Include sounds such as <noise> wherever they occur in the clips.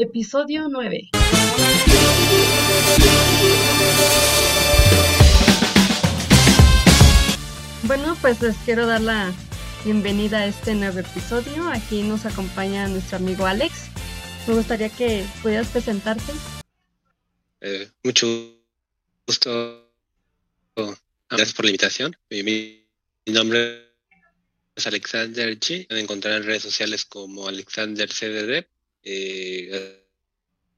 Episodio 9. Bueno, pues les quiero dar la bienvenida a este nuevo episodio. Aquí nos acompaña nuestro amigo Alex. Me gustaría que pudieras presentarte. Eh, mucho gusto. Gracias por la invitación. Mi, mi nombre es Alexander G. Pueden encontrar en redes sociales como Alexander CDD eh,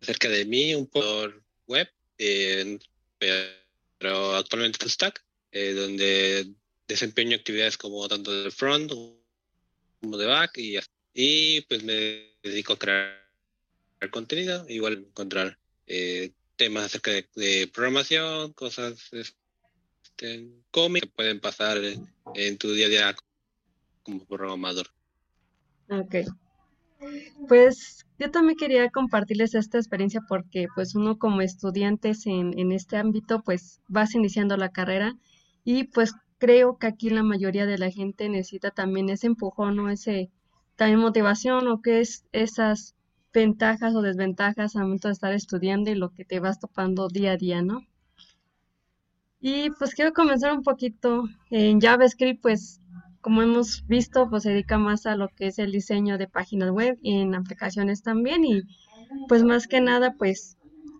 acerca de mí, un por web, eh, pero actualmente full stack, eh, donde desempeño actividades como tanto de front como de back y, pues me dedico a crear contenido, igual encontrar eh, temas acerca de, programación, cosas este, que pueden pasar en, tu día a día como programador. Ok. Pues yo también quería compartirles esta experiencia porque pues uno como estudiantes en, en este ámbito pues vas iniciando la carrera y pues creo que aquí la mayoría de la gente necesita también ese empujón o ese también motivación o que es esas ventajas o desventajas al momento de estar estudiando y lo que te vas topando día a día, ¿no? Y pues quiero comenzar un poquito en JavaScript, pues como hemos visto, pues se dedica más a lo que es el diseño de páginas web y en aplicaciones también. Y pues más que nada, pues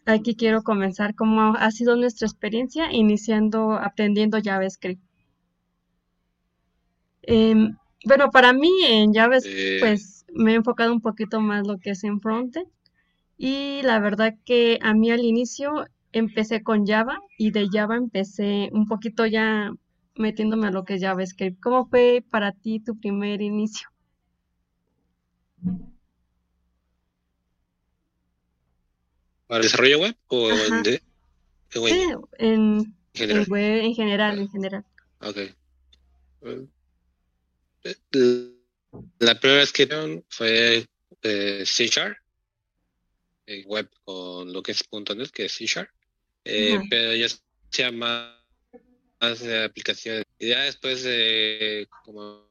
aquí quiero comenzar cómo ha sido nuestra experiencia iniciando, aprendiendo JavaScript. Em, bueno, para mí en JavaScript, Eh, pues me he enfocado un poquito más lo que es en frontend. Y la verdad que a mí al inicio empecé con Java y de Java empecé un poquito ya metiéndome a lo que es JavaScript. ¿Cómo fue para ti tu primer inicio? ¿Para desarrollo web o en, de- Sí, en en, en general? web, en general, en general. Ok. Eh, La primera vez que fue eh, C Sharp, web con lo que es .NET, que es C Sharp, eh, pero ya hacía más, más de aplicaciones. Y ya después de como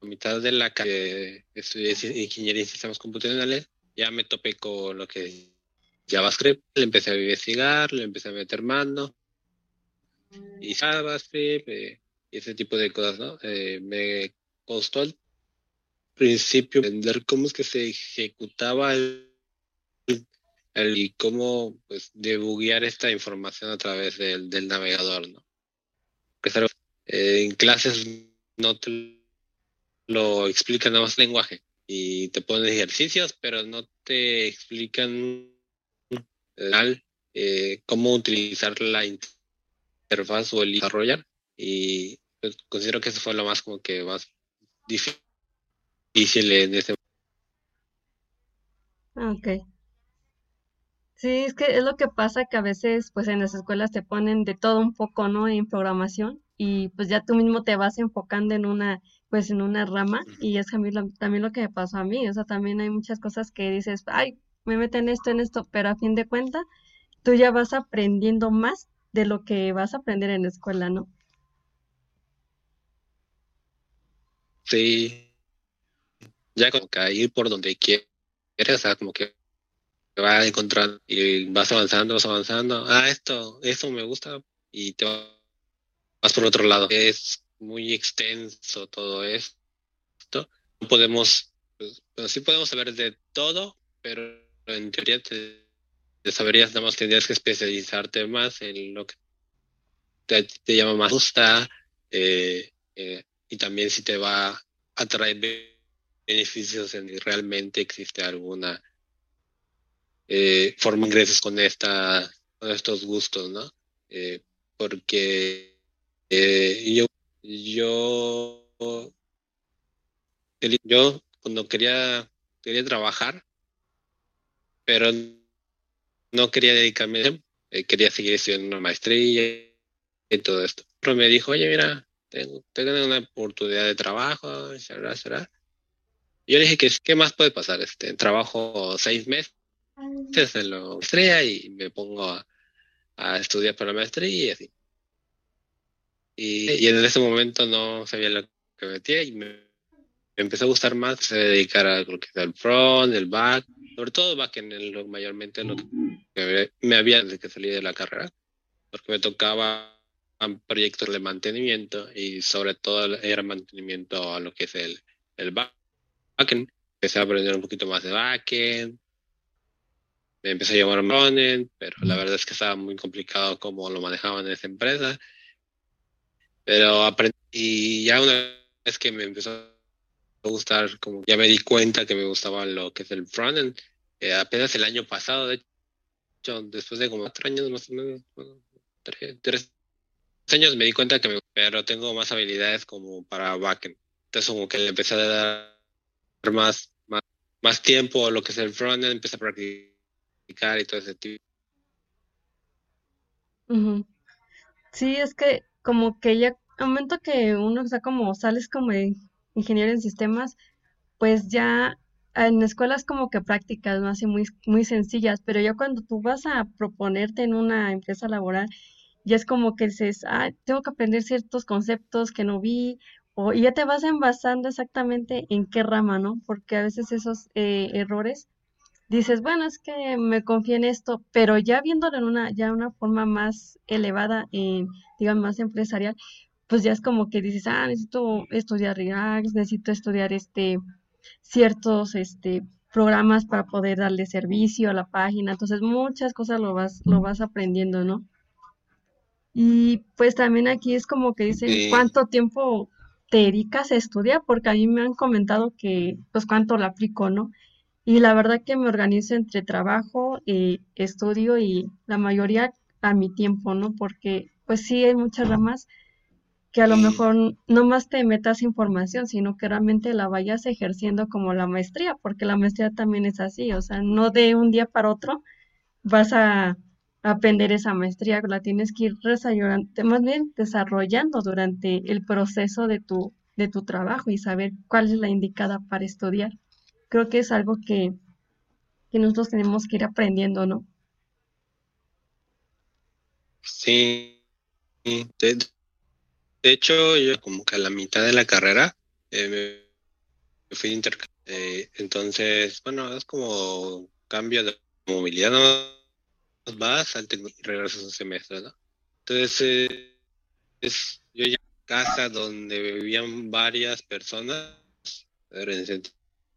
a mitad de la carrera que estudié ingeniería en sistemas computacionales, ya me topé con lo que es JavaScript, le empecé a investigar, le empecé a meter mano, y JavaScript, eh, y ese tipo de cosas, ¿no? Eh, me costó al principio entender cómo es que se ejecutaba el, el- y cómo pues debuguear esta información a través del, del navegador, ¿no? Algo- eh, en clases no te lo explican nada más lenguaje y te ponen ejercicios, pero no te explican al, eh, cómo utilizar la interfaz o el desarrollar y pues, considero que eso fue lo más como que más difícil en ese Ah, Ok. Sí, es que es lo que pasa que a veces pues en las escuelas te ponen de todo un poco, ¿no? En programación y pues ya tú mismo te vas enfocando en una pues en una rama y es también lo que me pasó a mí, o sea, también hay muchas cosas que dices, ay, me meten esto en esto, pero a fin de cuentas tú ya vas aprendiendo más de lo que vas a aprender en la escuela, ¿no? sí ya como que ir por donde quieres o sea como que vas encontrando y vas avanzando vas avanzando. Ah esto eso me gusta y te vas por otro lado. Es muy extenso todo esto. No podemos pues, bueno, sí podemos saber de todo pero en teoría te, saberías nada más tendrías que especializarte más en lo que te, llama más gusta eh, eh, y también si te va a traer be- beneficios en si realmente existe alguna eh, forma de ingresos con esta con estos gustos no Eh, porque eh, yo yo yo cuando quería quería trabajar pero no quería dedicarme eh, quería seguir estudiando una maestría y todo esto. Pero me dijo, oye, mira, tengo, tengo una oportunidad de trabajo, será. Yo le dije que qué más puede pasar, este, trabajo seis meses en la maestría y me pongo a, a estudiar para la maestría y así. Y, y en ese momento no sabía lo que metía y me, me empezó a gustar más, se dedicar a lo que es el front, el back, sobre todo backend, lo, mayormente lo que me había desde que salí de la carrera, porque me tocaba proyectos de mantenimiento y sobre todo era mantenimiento a lo que es el, el backend. Empecé a aprender un poquito más de backend, me empecé a llamar frontend, pero la verdad es que estaba muy complicado cómo lo manejaban en esa empresa. Pero aprendí, y ya una vez que me empezó a gustar, como ya me di cuenta que me gustaba lo que es el frontend, eh, apenas el año pasado, de hecho, después de como cuatro años más o menos, tres, años me di cuenta que me, pero tengo más habilidades como para backend. Entonces como que le empecé a dar más, más, más tiempo a lo que es el frontend, empecé a practicar y todo ese tipo. Sí, es que como que ya, al momento que uno está como, sales como ingeniero en sistemas, pues ya en escuelas como que prácticas, ¿no? Así muy, muy sencillas, pero ya cuando tú vas a proponerte en una empresa laboral, ya es como que dices, ah, tengo que aprender ciertos conceptos que no vi, o, y ya te vas envasando exactamente en qué rama, ¿no? Porque a veces esos eh, errores dices, bueno, es que me confié en esto, pero ya viéndolo en una, ya una forma más elevada, en, digamos, más empresarial, pues ya es como que dices, ah, necesito estudiar React, necesito estudiar este ciertos este programas para poder darle servicio a la página, entonces muchas cosas lo vas, lo vas aprendiendo, ¿no? Y pues también aquí es como que dicen cuánto tiempo te dedicas a estudiar, porque a mí me han comentado que pues cuánto lo aplico, ¿no? Y la verdad que me organizo entre trabajo, y estudio y la mayoría a mi tiempo, ¿no? Porque pues sí hay muchas ramas que a lo mejor no más te metas información, sino que realmente la vayas ejerciendo como la maestría, porque la maestría también es así, o sea, no de un día para otro vas a aprender esa maestría, la tienes que ir desarrollando, más bien desarrollando durante el proceso de tu, de tu trabajo y saber cuál es la indicada para estudiar. Creo que es algo que, que nosotros tenemos que ir aprendiendo, ¿no? Sí, de hecho, yo como que a la mitad de la carrera eh, me fui a eh, entonces, bueno, es como cambio de movilidad, no vas al y regresas un semestre, ¿no? Entonces, eh, es, yo ya casa donde vivían varias personas, en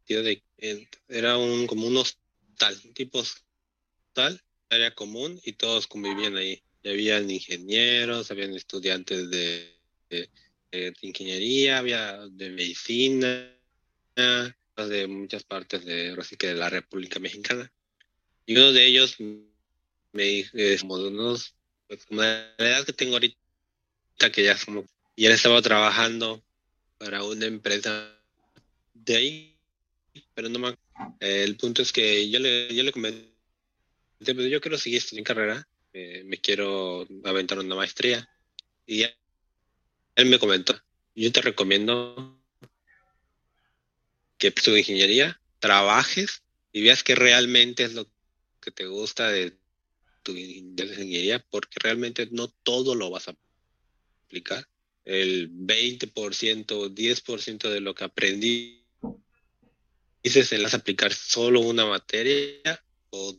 de que era un como un hostal, tipo hostal, área común y todos convivían ahí. Y habían ingenieros, habían estudiantes de ingeniería, había de medicina, de muchas partes de, así que de la República Mexicana. Y uno de ellos me dijo, como de unos, pues, como de la edad que tengo ahorita, que ya como, y él estaba trabajando para una empresa de ahí, pero no me El punto es que yo le, yo le comenté, pues yo quiero seguir estudiando carrera, eh, me quiero aventar una maestría. Y él me comentó, yo te recomiendo que tu ingeniería, trabajes y veas que realmente es lo que te gusta de tu ingeniería, porque realmente no todo lo vas a aplicar. El 20%, 10% de lo que aprendí dices en las aplicar solo una materia o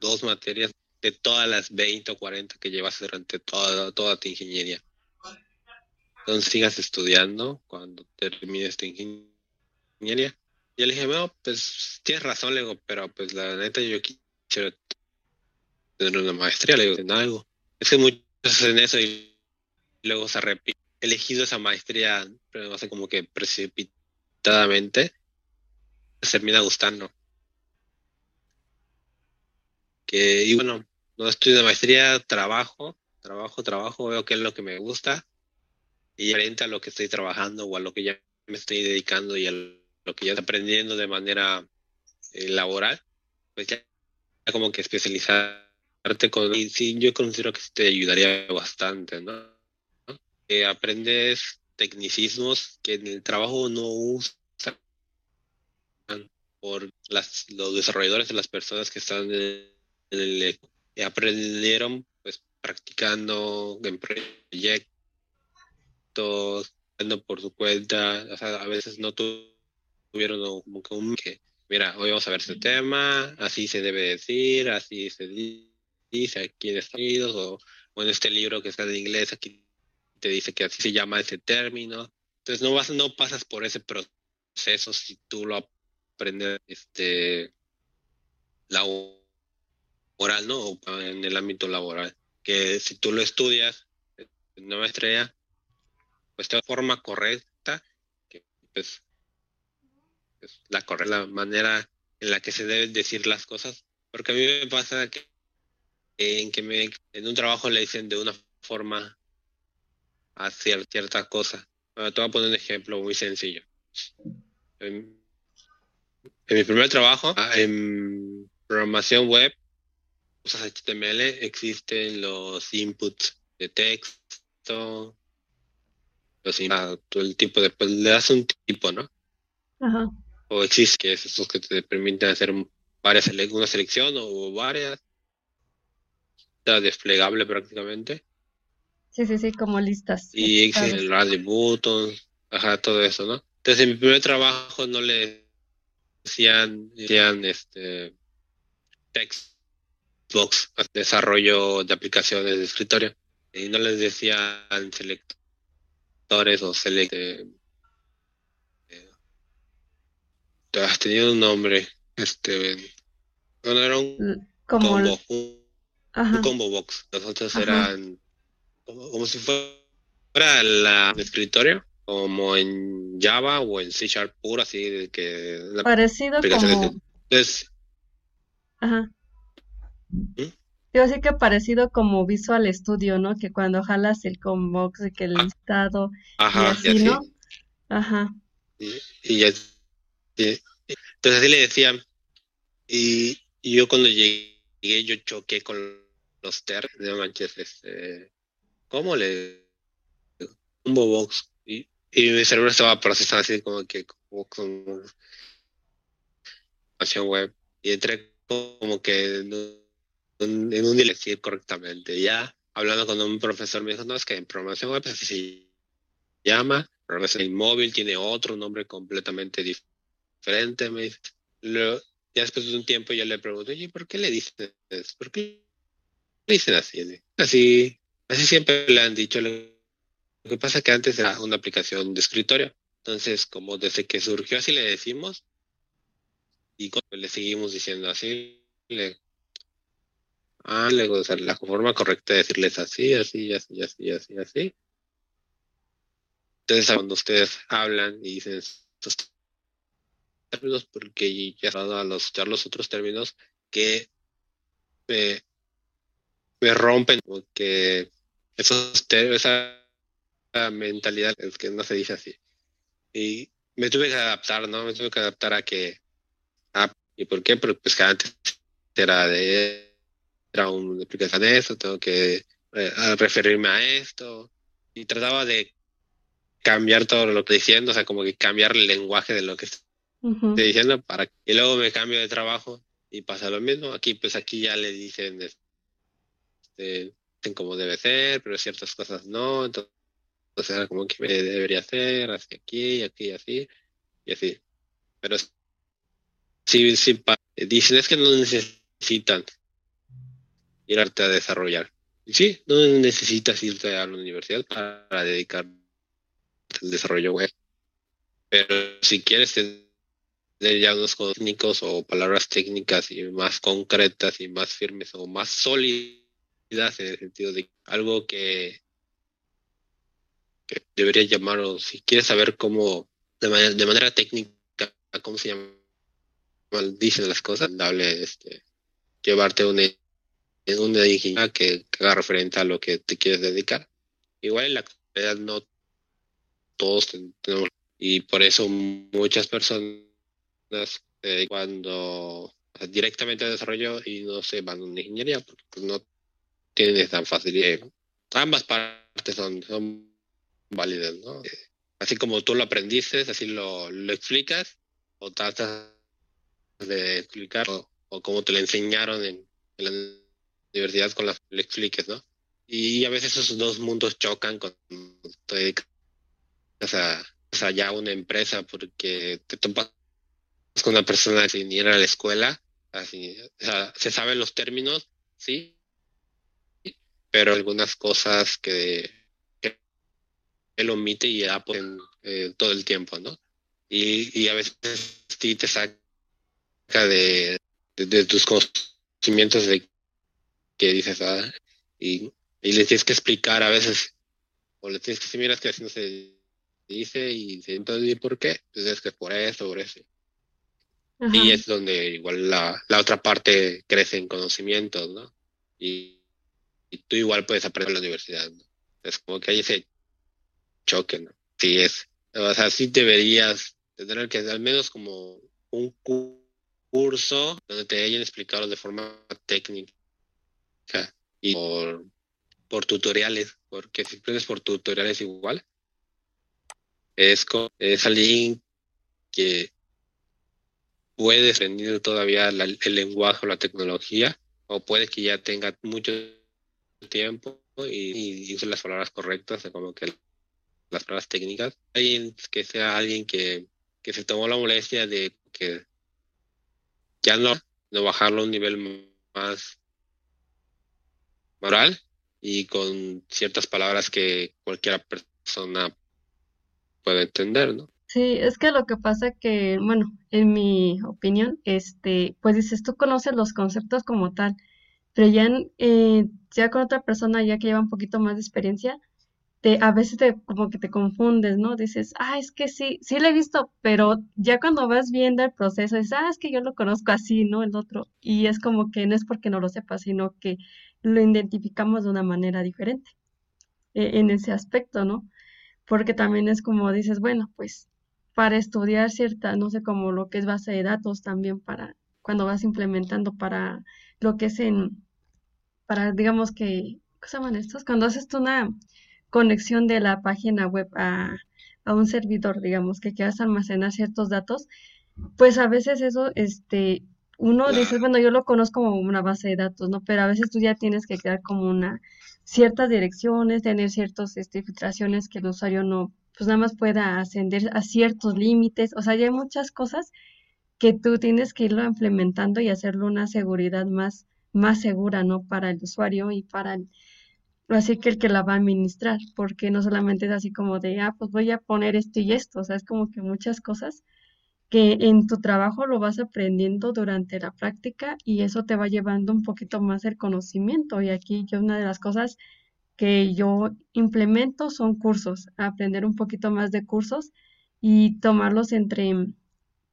dos materias de todas las 20 o 40 que llevas durante toda, toda tu ingeniería. Entonces sigas estudiando cuando termines tu ingeniería. Y le dije, bueno, pues tienes razón, le digo, pero pues la neta yo quiero tener una maestría, le digo, en algo. Es que muchos hacen eso y luego se repite. Elegido esa maestría, pero no sé, como que precipitadamente, termina gustando. Que, y bueno, no estudio de maestría, trabajo, trabajo, trabajo, veo qué es lo que me gusta y frente a lo que estoy trabajando o a lo que ya me estoy dedicando y a lo que ya estoy aprendiendo de manera eh, laboral, pues ya como que especializarte con... Y yo considero que te ayudaría bastante, ¿no? Que aprendes tecnicismos que en el trabajo no usan por las, los desarrolladores de las personas que están en el... aprendieron pues practicando en proyectos por su cuenta, o sea, a veces no tuvieron como que un que mira, hoy vamos a ver este tema, así se debe decir, así se dice aquí en Estados Unidos, o, o en este libro que está en inglés, aquí te dice que así se llama ese término. Entonces no vas, no pasas por ese proceso si tú lo aprendes este laboral, ¿no? O en el ámbito laboral. Que si tú lo estudias en una maestría, pues de forma correcta, que pues es la correcta manera en la que se deben decir las cosas. Porque a mí me pasa que en que me, en un trabajo le dicen de una forma a cierta cosa. te voy a poner un ejemplo muy sencillo. En, mi primer trabajo, ah, en programación web, usas HTML, existen los inputs de texto, los ah, el tipo de, pues, le das un tipo, ¿no? O existe que es esos que te permiten hacer varias una selección o varias, está desplegable prácticamente. Sí, sí, sí, como listas. Y existe el radio button, ajá, todo eso, ¿no? Entonces en mi primer trabajo no le decían, decían este text box, desarrollo de aplicaciones de escritorio. Y no les decían selectores o select eh, has tenido un nombre, este bueno, era un como combo, un, combo box. Nosotros eran como, si fuera el escritorio, como en Java o en C Sharp puro, así de que... Parecido como... Ajá. ¿Mm? Digo así que parecido como Visual Studio, ¿no? Que cuando jalas el combox que el ah. listado Ajá, y así, ¿no? Ajá. Y, y, entonces así le decían. Y, yo cuando llegué, yo choqué con los ter de manches, este, ¿cómo le un box? Y, mi cerebro estaba procesando así como que como con web y entré como que en un, en correctamente. Ya hablando con un profesor me dijo, no, es que en programación web así se llama, programación móvil tiene otro nombre completamente diferente. Me dice. ya después de un tiempo yo le pregunté, oye, ¿por qué le dicen eso? ¿Por qué le dicen así? Así Así siempre le han dicho. Lo que pasa es que antes era una aplicación de escritorio. Entonces, como desde que surgió así le decimos, y le seguimos diciendo así, le, ah, le, o la forma correcta de decirles así, así, así, así, así, así. Entonces, cuando ustedes hablan y dicen estos términos, porque ya a los, los otros términos que me, me rompen, porque esos esa mentalidad es que no se dice así. Y me tuve que adaptar, ¿no? Me tuve que adaptar a que... ¿Y por qué? Porque pues que antes era de... Era una aplicación de eso, tengo que eh, referirme a esto. Y trataba de cambiar todo lo que estoy diciendo, o sea, como que cambiar el lenguaje de lo que estoy diciendo para y luego me cambio de trabajo y pasa lo mismo. Aquí, pues aquí ya le dicen este, como debe ser, pero ciertas cosas no, entonces era como que me debería hacer, así aquí, aquí, así, y así. Pero sí, sí, dicen es que no necesitan irte a desarrollar. Sí, no necesitas irte a la universidad para dedicar al desarrollo web. Pero si quieres tener ya unos técnicos o palabras técnicas y más concretas y más firmes o más sólidas, en el sentido de algo que, que debería llamarlo, si quieres saber cómo, de manera, de manera técnica, cómo se llama, dicen las cosas, dable este, llevarte una, una ingeniería que, que, haga referente a lo que te quieres dedicar. Igual en la actualidad no todos tenemos, y por eso muchas personas eh, cuando directamente desarrollo y no se van a una ingeniería porque pues, no tienes tan fácil. ambas partes son válidas, ¿no? Así como tú lo aprendiste, así lo, lo explicas, o tratas de explicar, o, como te lo enseñaron en, la universidad con la lo expliques, ¿no? Y, a veces esos dos mundos chocan con te dedicas a, ya una empresa porque te topas con una persona sin ir a la escuela, así, se saben los términos, sí, pero algunas cosas que, él omite y ya ponen eh, todo el tiempo, ¿no? Y, y a veces sí te saca de, de, tus conocimientos de que dices, ah, y, y le tienes que explicar a veces, o le tienes que decir, mira, que así no se dice, y entonces, ¿y por qué? Pues es que por eso, por eso. Y es donde igual la, la, otra parte crece en conocimientos, ¿no? Y, tú igual puedes aprender en la universidad, ¿no? Es como que hay ese choque, ¿no? Sí es. O sea, sí deberías tener que al menos como un curso donde te hayan explicado de forma técnica y por, tutoriales, porque si aprendes por tutoriales igual, es, es alguien que puede aprender todavía el lenguaje o la tecnología, o puede que ya tenga mucho tiempo y, use las palabras correctas, como que las palabras técnicas. Alguien que sea alguien que, que se tomó la molestia de que ya no, no bajarlo a un nivel más moral y con ciertas palabras que cualquier persona puede entender, ¿no? Sí, es que lo que pasa que, bueno, en mi opinión, este, pues dices, tú conoces los conceptos como tal, pero ya, eh, ya con otra persona ya que lleva un poquito más de experiencia, te, a veces te, como que te confundes, ¿no? Dices, ah, es que sí, sí lo he visto, pero ya cuando vas viendo el proceso, dices, ah, es que yo lo conozco así, ¿no? El otro, y es como que no es porque no lo sepas, sino que lo identificamos de una manera diferente eh, en ese aspecto, ¿no? Porque también es como dices, bueno, pues para estudiar cierta, no sé, como lo que es base de datos también para cuando vas implementando para lo que es en, para, digamos que, ¿qué se llaman estos? Cuando haces una conexión de la página web a, a un servidor, digamos, que quieras almacenar ciertos datos, pues a veces eso, este, uno dice, bueno, yo lo conozco como una base de datos, ¿no? Pero a veces tú ya tienes que crear como una, ciertas direcciones, tener ciertas este, filtraciones que el usuario no, pues nada más pueda ascender a ciertos límites. O sea, ya hay muchas cosas que tú tienes que irlo implementando y hacerlo una seguridad más, más segura, ¿no? Para el usuario y para el, así que el que la va a administrar, porque no solamente es así como de, ah, pues voy a poner esto y esto, o sea, es como que muchas cosas que en tu trabajo lo vas aprendiendo durante la práctica y eso te va llevando un poquito más el conocimiento. Y aquí yo una de las cosas que yo implemento son cursos, aprender un poquito más de cursos y tomarlos entre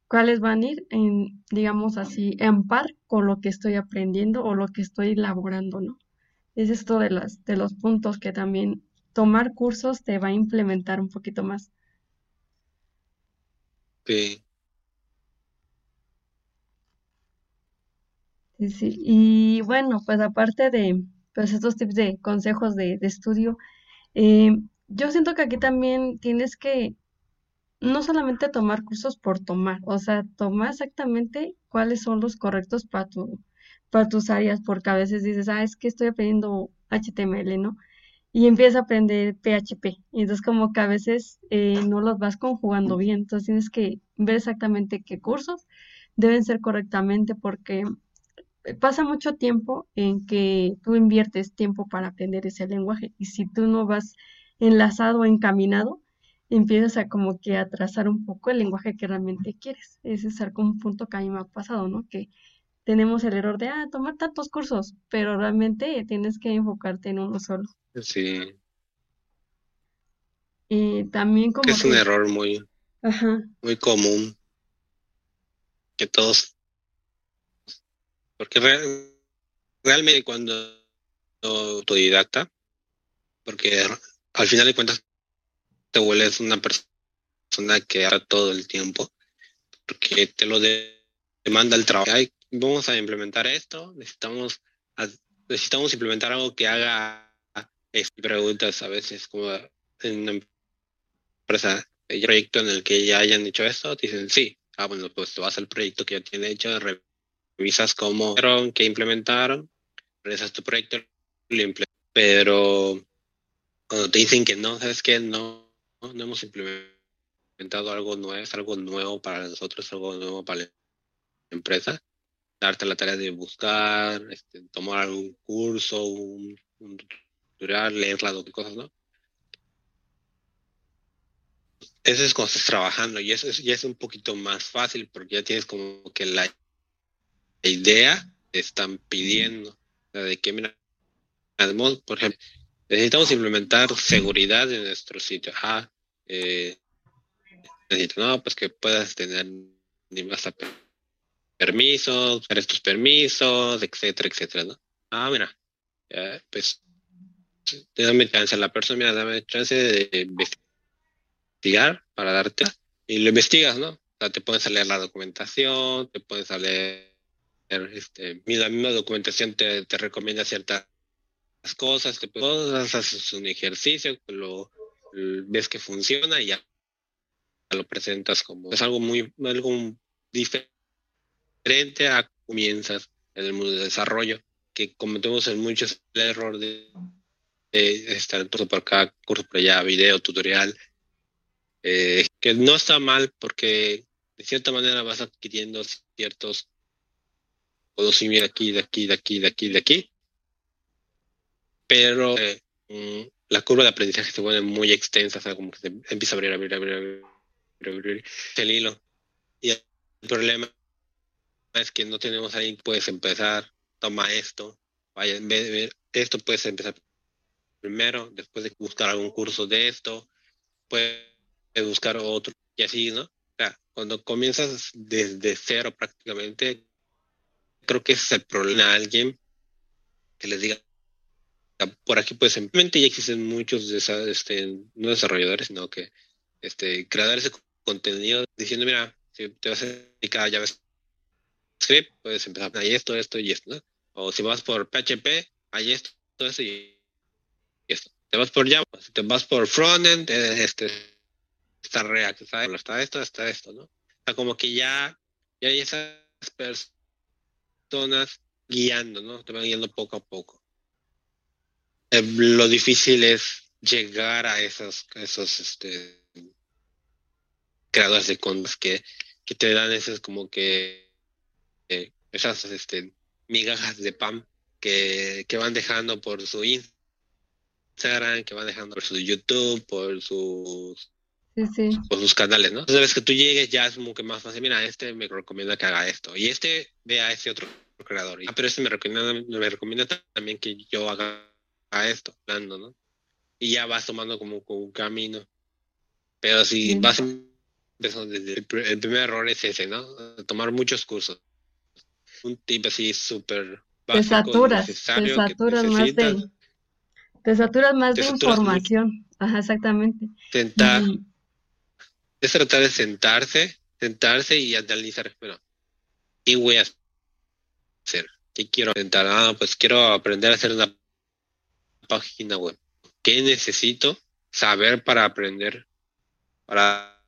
cuáles van a ir en, digamos así, en par con lo que estoy aprendiendo o lo que estoy elaborando, ¿no? Es esto de las, de los puntos que también tomar cursos te va a implementar un poquito más. Sí. Sí, sí. Y bueno, pues aparte de, pues estos tips de consejos de, estudio. Eh, yo siento que aquí también tienes que no solamente tomar cursos por tomar, o sea, tomar exactamente cuáles son los correctos para tu, para tus áreas, porque a veces dices, ah, es que estoy aprendiendo HTML, ¿no? Y empiezas a aprender PHP. Y entonces como que a veces eh, no los vas conjugando bien. Entonces tienes que ver exactamente qué cursos deben ser correctamente porque pasa mucho tiempo en que tú inviertes tiempo para aprender ese lenguaje y si tú no vas enlazado o encaminado, empiezas a como que atrasar un poco el lenguaje que realmente quieres. Ese es algún un punto que a mí me ha pasado, ¿no? Que tenemos el error de, ah, tomar tantos cursos, pero realmente tienes que enfocarte en uno solo. Sí. Y también como... Es un error muy, muy común que todos porque realmente cuando autodidacta, porque al final de cuentas te vuelves una persona que haga todo el tiempo, porque te lo demanda el trabajo. Vamos a implementar esto, necesitamos, necesitamos implementar algo que haga preguntas a veces como en una empresa, el proyecto en el que ya hayan hecho esto, dicen sí, ah bueno, pues te vas al proyecto que ya tiene hecho, revisas cómo que implementaron, revisas tu proyecto, pero cuando te dicen que no, sabes que no, no hemos implementado algo nuevo, es algo nuevo para nosotros, algo nuevo para la empresa, darte la tarea de buscar, este, tomar algún curso, un, tutorial, leer las cosas, ¿no? Eso es cuando estás trabajando y eso es, ya es un poquito más fácil porque ya tienes como que la idea te están pidiendo, de que, mira, por ejemplo, necesitamos implementar seguridad en nuestro sitio. Ah, eh, necesito, no, pues que puedas tener hasta permisos, usar estos permisos, etcétera, etcétera, ¿no? Ah, mira, pues dame chance a la persona, mira, dame chance de investigar para darte y lo investigas, ¿no? O sea, te puedes leer la documentación, te puedes leer, este, la misma documentación te, te recomienda ciertas cosas, te puedes, haces un ejercicio, lo, ves que funciona y ya lo presentas como es algo muy algo diferente a comienzas en el mundo del desarrollo que cometemos en muchos el error de, estar todo por acá curso por allá video tutorial eh, que no está mal porque de cierta manera vas adquiriendo ciertos conocimientos aquí de aquí de aquí de aquí de aquí pero eh, mm, la curva de aprendizaje se vuelve muy extensa, o sea, como que se empieza a abrir, abrir, abrir, abrir, abrir, el hilo. Y el problema es que no tenemos ahí, puedes empezar, toma esto, vaya, en vez de esto puedes empezar primero, después de buscar algún curso de esto, puedes buscar otro, y así, ¿no? O sea, cuando comienzas desde cero prácticamente, creo que ese es el problema de alguien que les diga, por aquí pues simplemente ya existen muchos de esas, este, no desarrolladores, sino que este, crear ese contenido diciendo, mira, si te vas a dedicar a JavaScript, puedes empezar ahí esto, esto y esto. O si vas por PHP, hay esto, esto y esto. Te vas por Java, si te vas por frontend, eh, este, está React, está esto, está esto, ¿no? Como que ya, ya hay esas personas guiando, ¿no? Te van guiando poco a poco. Eh, lo difícil es llegar a esos, esos este, creadores de condos que, que te dan esas como que eh, esas este, migajas de pan que, que van dejando por su Instagram, que van dejando por su YouTube, por sus por sus canales, ¿no? Entonces, que tú llegues ya es como que más fácil, mira, este me recomienda que haga esto, y este ve a ese otro creador, ah, pero este me recomienda, me recomienda también que yo haga esto, hablando, ¿no? Y ya vas tomando como, un camino. Pero si vas empezando desde el, primer error es ese, ¿no? Tomar muchos cursos. Un tip así súper te saturas, te saturas más de te saturas más de información. Ajá, exactamente. Tentar es tratar de sentarse, sentarse y analizar, bueno, ¿qué voy a hacer? ¿Qué quiero intentar? Ah, pues quiero aprender a hacer una página web. ¿Qué necesito saber para aprender? Para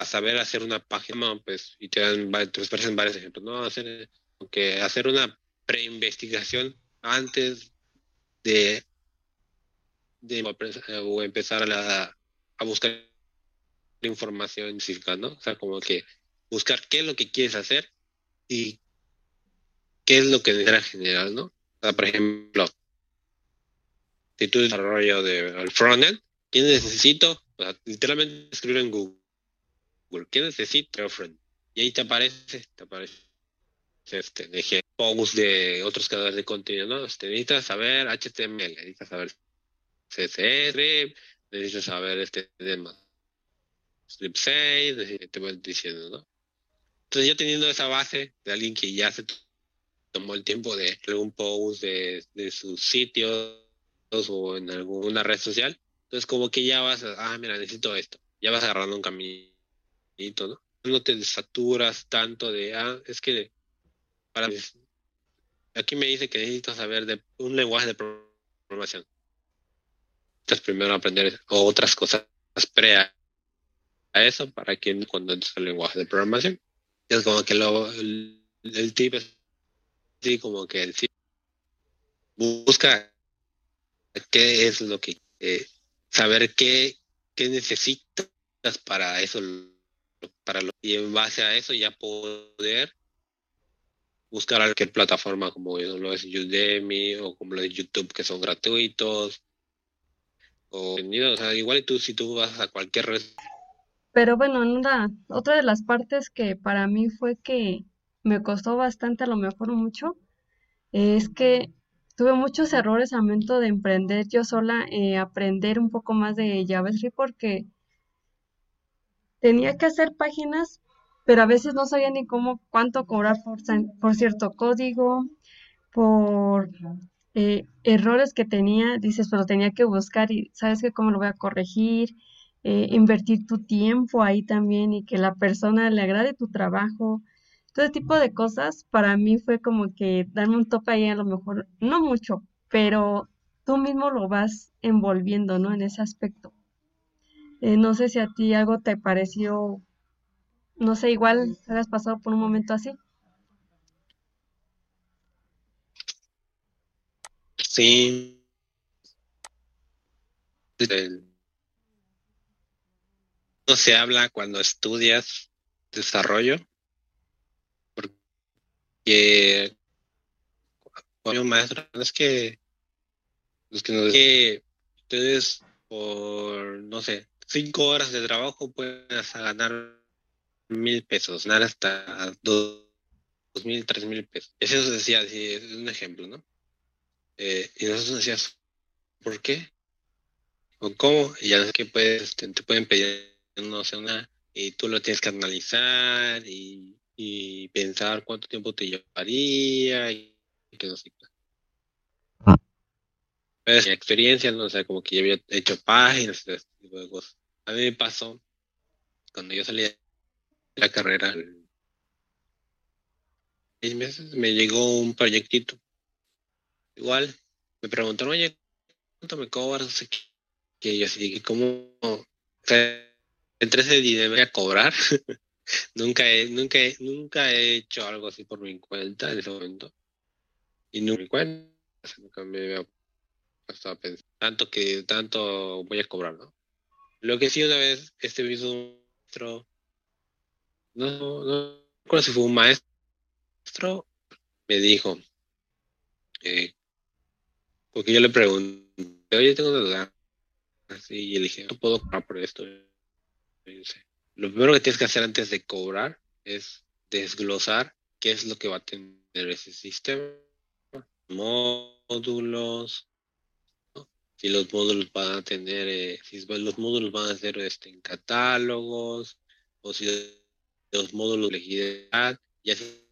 saber hacer una página, pues, y te dan te ofrecen varios ejemplos, ¿no? Hacer, aunque hacer una preinvestigación antes de, de o empezar a, a buscar información específica, ¿no? O sea, como que buscar qué es lo que quieres hacer y qué es lo que necesitas generar, ¿no? O sea, por ejemplo, si tú desarrollo de al frontend, ¿qué necesito? literalmente escribir en Google. ¿Qué necesito? Y ahí te aparece, te aparece este, de posts de otros creadores de contenido, ¿no? Este, necesitas saber HTML, necesitas saber CSS, necesitas saber este demás. Strip 6, te voy diciendo, ¿no? Entonces ya teniendo esa base de alguien que ya se tomó el tiempo de algún post de, de sus sitios, o en alguna red social. Entonces como que ya vas a, ah, mira, necesito esto. Ya vas agarrando un caminito, ¿no? No te saturas tanto de, ah, es que para aquí me dice que necesito saber de un lenguaje de programación. Entonces primero aprender otras cosas pre a, eso para que cuando entres el lenguaje de programación. Es como que lo, el, el tip es así como que el busca qué es lo que, eh, saber qué, qué necesito para eso, para lo, y en base a eso ya poder buscar cualquier plataforma como lo es Udemy o como lo es YouTube que son gratuitos o, igual tú si tú vas a cualquier red. Pero bueno, una, otra de las partes que para mí fue que me costó bastante, a lo mejor mucho, es que tuve muchos errores al momento de emprender yo sola, eh, aprender un poco más de JavaScript porque tenía que hacer páginas, pero a veces no sabía ni cómo, cuánto cobrar por, por cierto código, por eh, errores que tenía, dices, pero tenía que buscar y sabes que cómo lo voy a corregir, eh, invertir tu tiempo ahí también y que la persona le agrade tu trabajo. Todo ese tipo de cosas para mí fue como que darme un tope ahí a lo mejor, no mucho, pero tú mismo lo vas envolviendo, ¿no? En ese aspecto. Eh, no sé si a ti algo te pareció, no sé, igual has pasado por un momento así. Sí no se habla cuando estudias desarrollo, porque maestro es que los que nos que ustedes por no sé cinco horas de trabajo pueden ganar mil pesos, ganar hasta dos, mil, tres mil pesos. Eso se decía, así, es un ejemplo, ¿no? Eh, y nosotros decíamos, ¿por qué? ¿O cómo? Y ya sé que puedes, te pueden pedir no sé, una, y tú lo tienes que analizar y, pensar cuánto tiempo te llevaría y, que no sé. Pero mi experiencia, no o sea, como que yo había hecho páginas y ese tipo de cosas. A mí me pasó cuando yo salí de la carrera, seis meses, me llegó un proyectito. Igual, me preguntaron, oye, ¿cuánto me cobras? Que yo así, ¿cómo? Entre ese dinero voy a cobrar. <laughs> nunca, he, nunca, nunca he hecho algo así por mi cuenta en ese momento. Y nunca, nunca me había puesto a pensar. Tanto que tanto voy a cobrar, ¿no? Lo que sí una vez, este mismo no, no recuerdo si fue un maestro, me dijo, eh, porque yo le pregunté, oye, tengo una duda. Y le dije, no puedo cobrar por esto. Lo primero que tienes que hacer antes de cobrar es desglosar qué es lo que va a tener ese sistema. Módulos, si los módulos van a tener, eh, si los módulos van a ser este, en catálogos, o si los módulos de legibilidad, ya si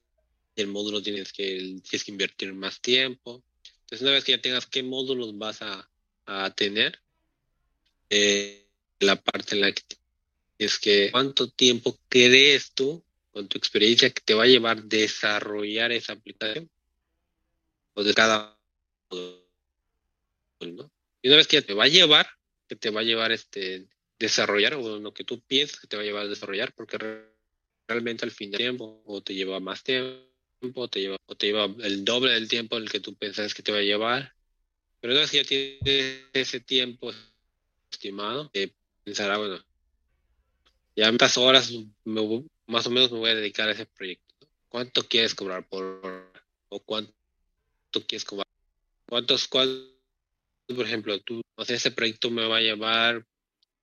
el módulo tienes que, tienes que invertir más tiempo. Entonces, una vez que ya tengas qué módulos vas a, a tener, eh, la parte en la que es que cuánto tiempo crees tú, con tu experiencia, que te va a llevar desarrollar esa aplicación o de cada ¿no? Y una vez que ya te va a llevar, que te va a llevar este desarrollar o lo que tú piensas que te va a llevar a desarrollar, porque realmente al fin del tiempo o te lleva más tiempo, te lleva, o te lleva el doble del tiempo en el que tú pensas que te va a llevar. Pero que ya tienes ese tiempo estimado, eh, pensará, bueno, ya estas horas más o menos me voy a dedicar a ese proyecto. ¿Cuánto quieres cobrar por o cuánto quieres cobrar? ¿Cuántos, cuál, por ejemplo, tú, ese proyecto me va a llevar,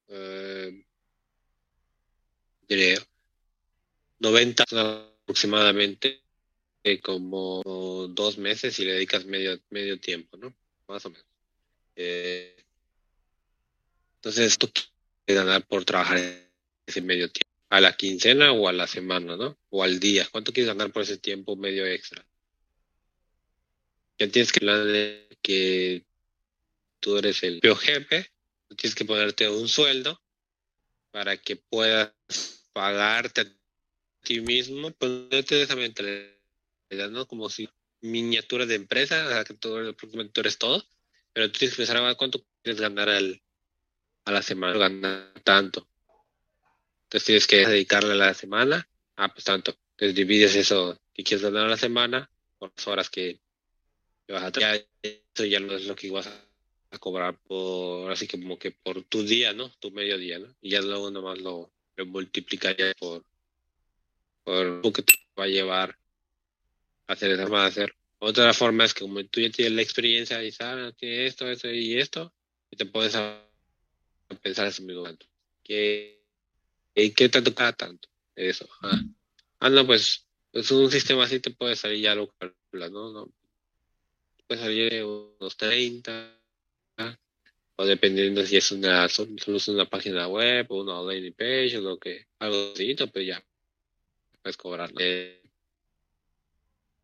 eh, 90 aproximadamente, eh, como dos meses y le dedicas medio, medio tiempo, ¿no? Más o menos. Eh, entonces, tú quieres ganar por trabajar ese medio tiempo? ¿A la quincena o a la semana, no? O al día. ¿Cuánto quieres ganar por ese tiempo medio extra? Ya tienes que hablar de que tú eres el jefe, tienes que ponerte un sueldo para que puedas pagarte ti mismo, ponerte esa mentalidad, ¿no? Como si miniatura de empresa, o sea, que tú, tú eres todo, pero tú tienes que pensar cuánto quieres ganar al, a la semana, ganar tanto. Entonces tienes que dedicarle a la semana. Ah, pues tanto. Entonces divides eso que quieres ganar a la semana por las horas que, vas a trabajar. Eso ya no es lo que vas a cobrar por, así como que por tu día, ¿no? Tu medio día, ¿no? Y ya luego nomás lo, lo por, por lo que te va a llevar a hacer esa más hacer. Otra forma es que como tú ya tienes la experiencia y sabes, tiene esto, esto y esto, y te puedes pensar eso mismo. ¿Qué, ¿Qué tanto cada tanto? Eso. Ah. no, pues, pues un sistema así te puede salir ya lo calculas, ¿no? no puede salir de unos 30, o dependiendo si es una solo una página web o una landing page o lo que algo así, pues ya puedes cobrar.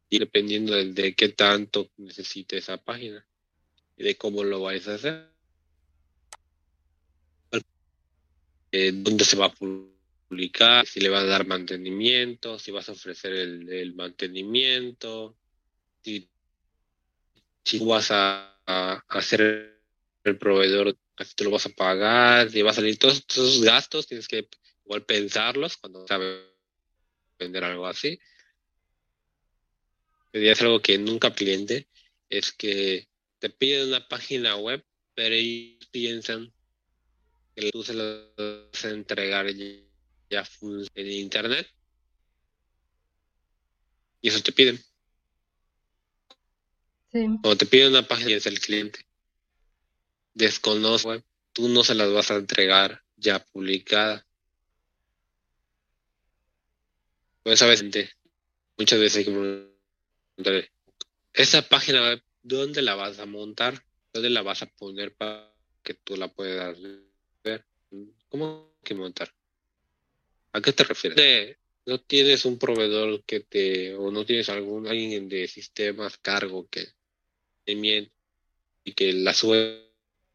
y dependiendo de, qué tanto necesite esa página y de cómo lo vais a hacer. Eh, dónde se va a publicar, si le vas a dar mantenimiento, si vas a ofrecer el, mantenimiento, si si vas a, hacer el proveedor, así te lo vas a pagar, si va a salir todos esos gastos, tienes que igual pensarlos cuando sabes vender algo así. Es algo que nunca cliente, es que te piden una página web, pero ellos piensan que tú se lo vas a entregar ya en internet. Y eso te piden. Cuando te piden una página y es el cliente, desconoce, tú no se las vas a entregar ya publicada. Pues a veces, muchas veces hay que esa página web, ¿dónde la vas a montar? ¿Dónde la vas a poner para que tú la puedas ver? ¿Cómo que montar? ¿A qué te refieres? ¿No tienes un proveedor que te, o no tienes algún, alguien de sistemas cargo que y que la sube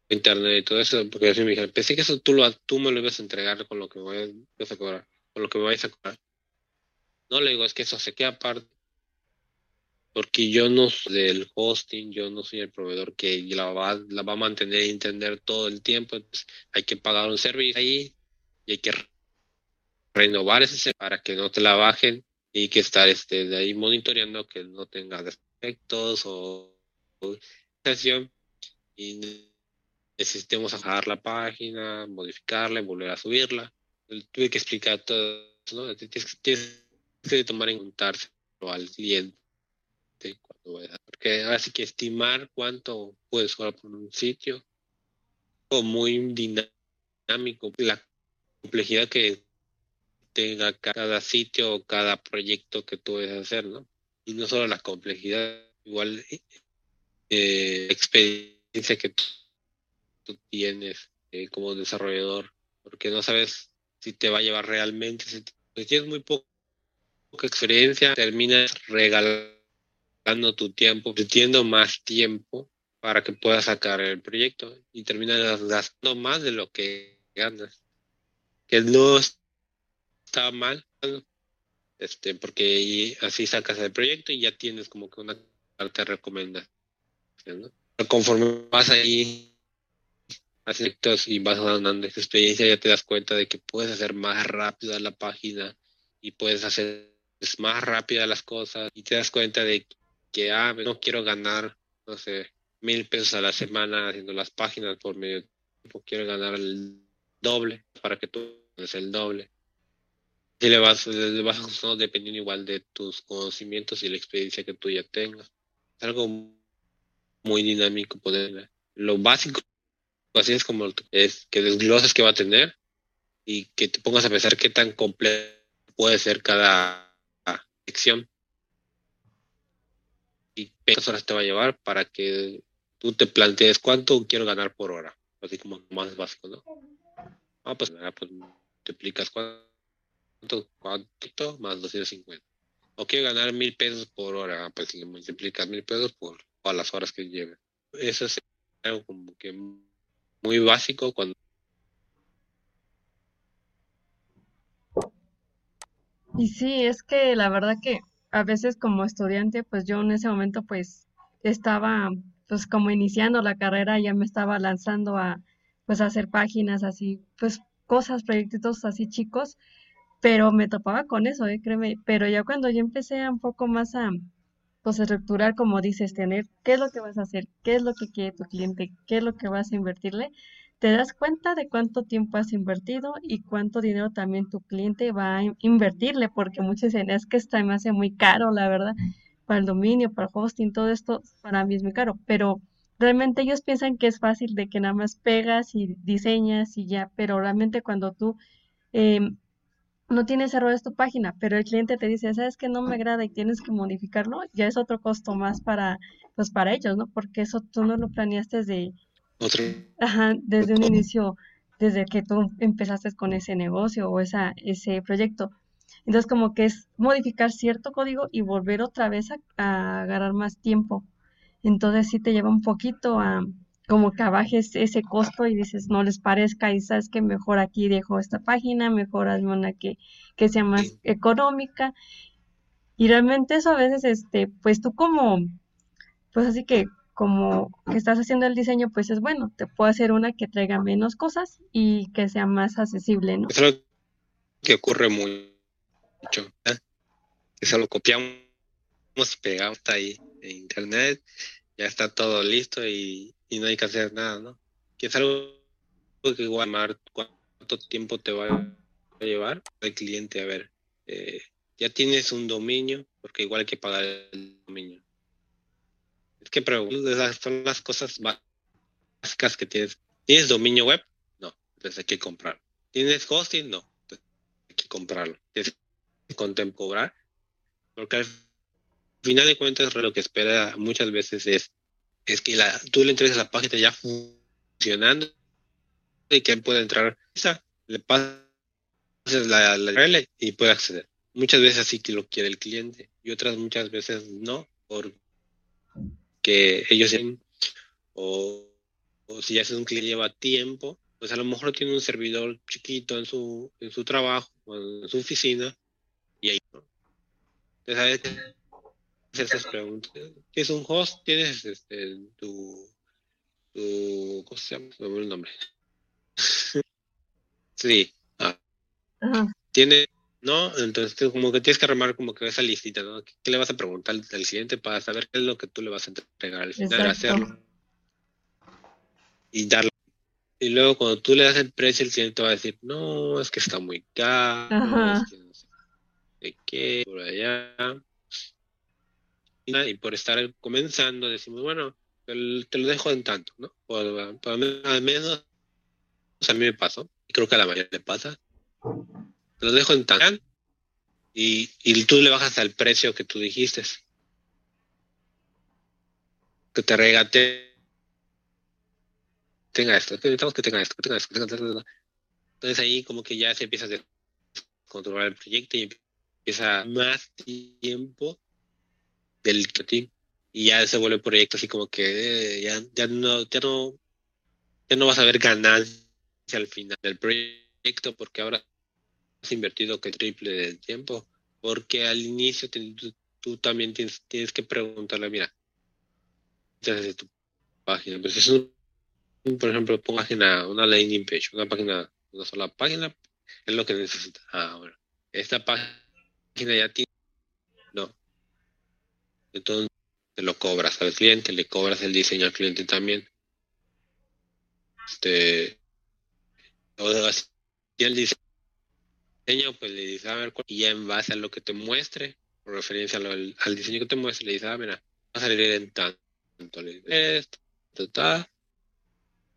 a internet y todo eso, porque así me dijeron, pensé que eso tú, lo, tú me lo ibas a entregar con lo que me vais a cobrar, con lo que me vais a cobrar. No le digo, es que eso se queda aparte, porque yo no soy del hosting, yo no soy el proveedor que la va, a mantener y entender todo el tiempo, entonces hay que pagar un servicio ahí y hay que renovar ese servicio para que no te la bajen y que estar este, de ahí monitoreando que no tenga defectos o y necesitemos bajar la página, modificarla, volver a subirla. Tuve que explicar todo ¿no? Tienes, que tomar en cuenta al cliente porque ahora sí que estimar cuánto puedes cobrar por un sitio o muy dinámico la complejidad que tenga cada sitio o cada proyecto que tú debes hacer, ¿no? Y no solo la complejidad, igual eh, experiencia que tú, tienes eh, como desarrollador, porque no sabes si te va a llevar realmente. Si tienes muy poca experiencia, terminas regalando tu tiempo, teniendo más tiempo para que puedas sacar el proyecto y terminas gastando más de lo que ganas. Que no está mal, este, porque así sacas el proyecto y ya tienes como que una carta recomendación Conforme vas ahí y vas ganando esa experiencia, ya te das cuenta de que puedes hacer más rápida la página y puedes hacer más rápida las cosas y te das cuenta de que, ah, no quiero ganar, no sé, mil pesos a la semana haciendo las páginas por medio tiempo, quiero ganar el doble para que tú es el doble. Y le vas, le vas dependiendo igual de tus conocimientos y la experiencia que tú ya tengas. Es algo muy dinámico poder lo básico así es como es que desgloses que va a tener y que te pongas a pensar qué tan complejo puede ser cada y cuántas horas te va a llevar para que tú te plantees cuánto quiero ganar por hora. Así como más básico no ah pues, pues multiplicas cuánto cuánto más 250 o quiero ganar mil pesos por hora. Pues le multiplicas mil pesos por las horas que lleve. Eso es algo como que muy básico cuando Y sí, es que la verdad que a veces como estudiante, pues yo en ese momento pues estaba pues como iniciando la carrera, ya me estaba lanzando a pues hacer páginas así, pues cosas, proyectos así chicos, pero me topaba con eso, eh, créeme, pero ya cuando yo empecé un poco más a pues estructurar, como dices, tener qué es lo que vas a hacer, qué es lo que quiere tu cliente, qué es lo que vas a invertirle, te das cuenta de cuánto tiempo has invertido y cuánto dinero también tu cliente va a invertirle, porque muchas veces es que está me hace muy caro, la verdad, para el dominio, para el hosting, todo esto para mí es muy caro, pero realmente ellos piensan que es fácil de que nada más pegas y diseñas y ya, pero realmente cuando tú em, no tienes errores tu página, pero el cliente te dice, sabes que no me agrada y tienes que modificarlo, ya es otro costo más para, pues para ellos, ¿no? Porque eso tú no lo planeaste Ajá, desde un inicio, desde que tú empezaste con ese negocio o esa, ese proyecto. Entonces, como que es modificar cierto código y volver otra vez a, a agarrar más tiempo. Entonces, sí te lleva un poquito a, como que bajes ese costo y dices, no les parezca y sabes que mejor aquí dejo esta página, mejor hazme una que, que sea más económica. Y realmente eso a veces, este, pues tú como, pues así que como que estás haciendo el diseño, pues es bueno, te puedo hacer una que traiga menos cosas y que sea más accesible, ¿no? Es algo que ocurre mucho, ¿eh? Eso lo copiamos pegamos ahí en internet, ya está todo listo y y no hay que hacer nada, ¿no? Que es algo que igual cuánto tiempo te va a llevar el cliente a ver. Eh, ya tienes un dominio, porque igual hay que pagar el dominio. Que esas son las cosas básicas que tienes. ¿Tienes dominio web? No, entonces hay que comprarlo. ¿Tienes hosting? No, entonces hay que comprarlo. Tienes que cobrar, porque al final de cuentas lo que espera muchas veces es es que la, tú le entregas la página ya funcionando y que él puede entrar, le pasas la, la y puede acceder. Muchas veces sí que lo quiere el cliente y otras muchas veces no, porque ellos o, o si haces un cliente lleva tiempo, pues a lo mejor tiene un servidor chiquito en su, en su trabajo o en su oficina y ahí no. Entonces, esas preguntas. ¿Qué es un host? Tienes este, tu, tu. ¿Cómo se llama? No el nombre. <laughs> sí. Ah. Tiene. ¿No? Entonces, como que tienes que armar como que esa listita, ¿no? ¿Qué, le vas a preguntar al, cliente para saber qué es lo que tú le vas a entregar al final, hacerlo? Y darle. Y luego, cuando tú le das el precio, el cliente va a decir, no, es que está muy caro, es que no sé de qué, por allá y por estar comenzando decimos, bueno, te lo dejo en tanto, ¿no? al menos a mí me pasó, y creo que a la mayoría le pasa, te lo dejo en tanto y, y tú le bajas al precio que tú dijiste. Que te regate tenga esto, necesitamos que tenga esto, que tenga esto, que tenga esto. Entonces ahí como que ya se empieza a controlar el proyecto y empieza más tiempo del team y ya se vuelve un proyecto así como que eh, ya, ya no ya no ya no vas a ver ganancia al final del proyecto porque ahora invertido que triple de tiempo porque al inicio tú, también tienes, tienes que preguntarle mira desde tu página pues es un, por ejemplo página una landing page una página una sola página es lo que necesita ah bueno esta página ya tiene no. Entonces te lo cobras al cliente, le cobras el diseño al cliente también. Este, y el diseño, pues le dice, a ver, y ya en base a lo que te muestre, por referencia al, diseño que te muestre, le dice, ah, mira, va a salir en tanto, esto,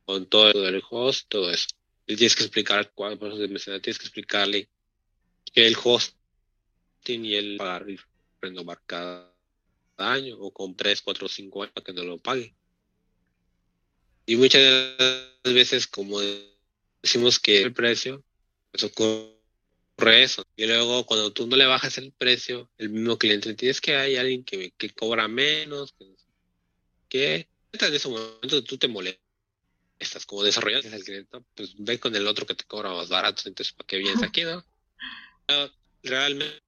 con todo el host, todo eso. Y tienes que explicar, cuál, por eso tienes que explicarle que el host y el pagar renovar cada año o con 3, 4, 5 años que no lo pague. Y muchas veces, como decimos que el precio, pues ocurre eso. Y luego cuando tú no le bajas el precio, el mismo cliente tienes que hay alguien que, que cobra menos, que, en ese momento tú te molestas como desarrollas el cliente, pues ve con el otro que te cobra más barato, entonces para qué vienes aquí, ¿no? realmente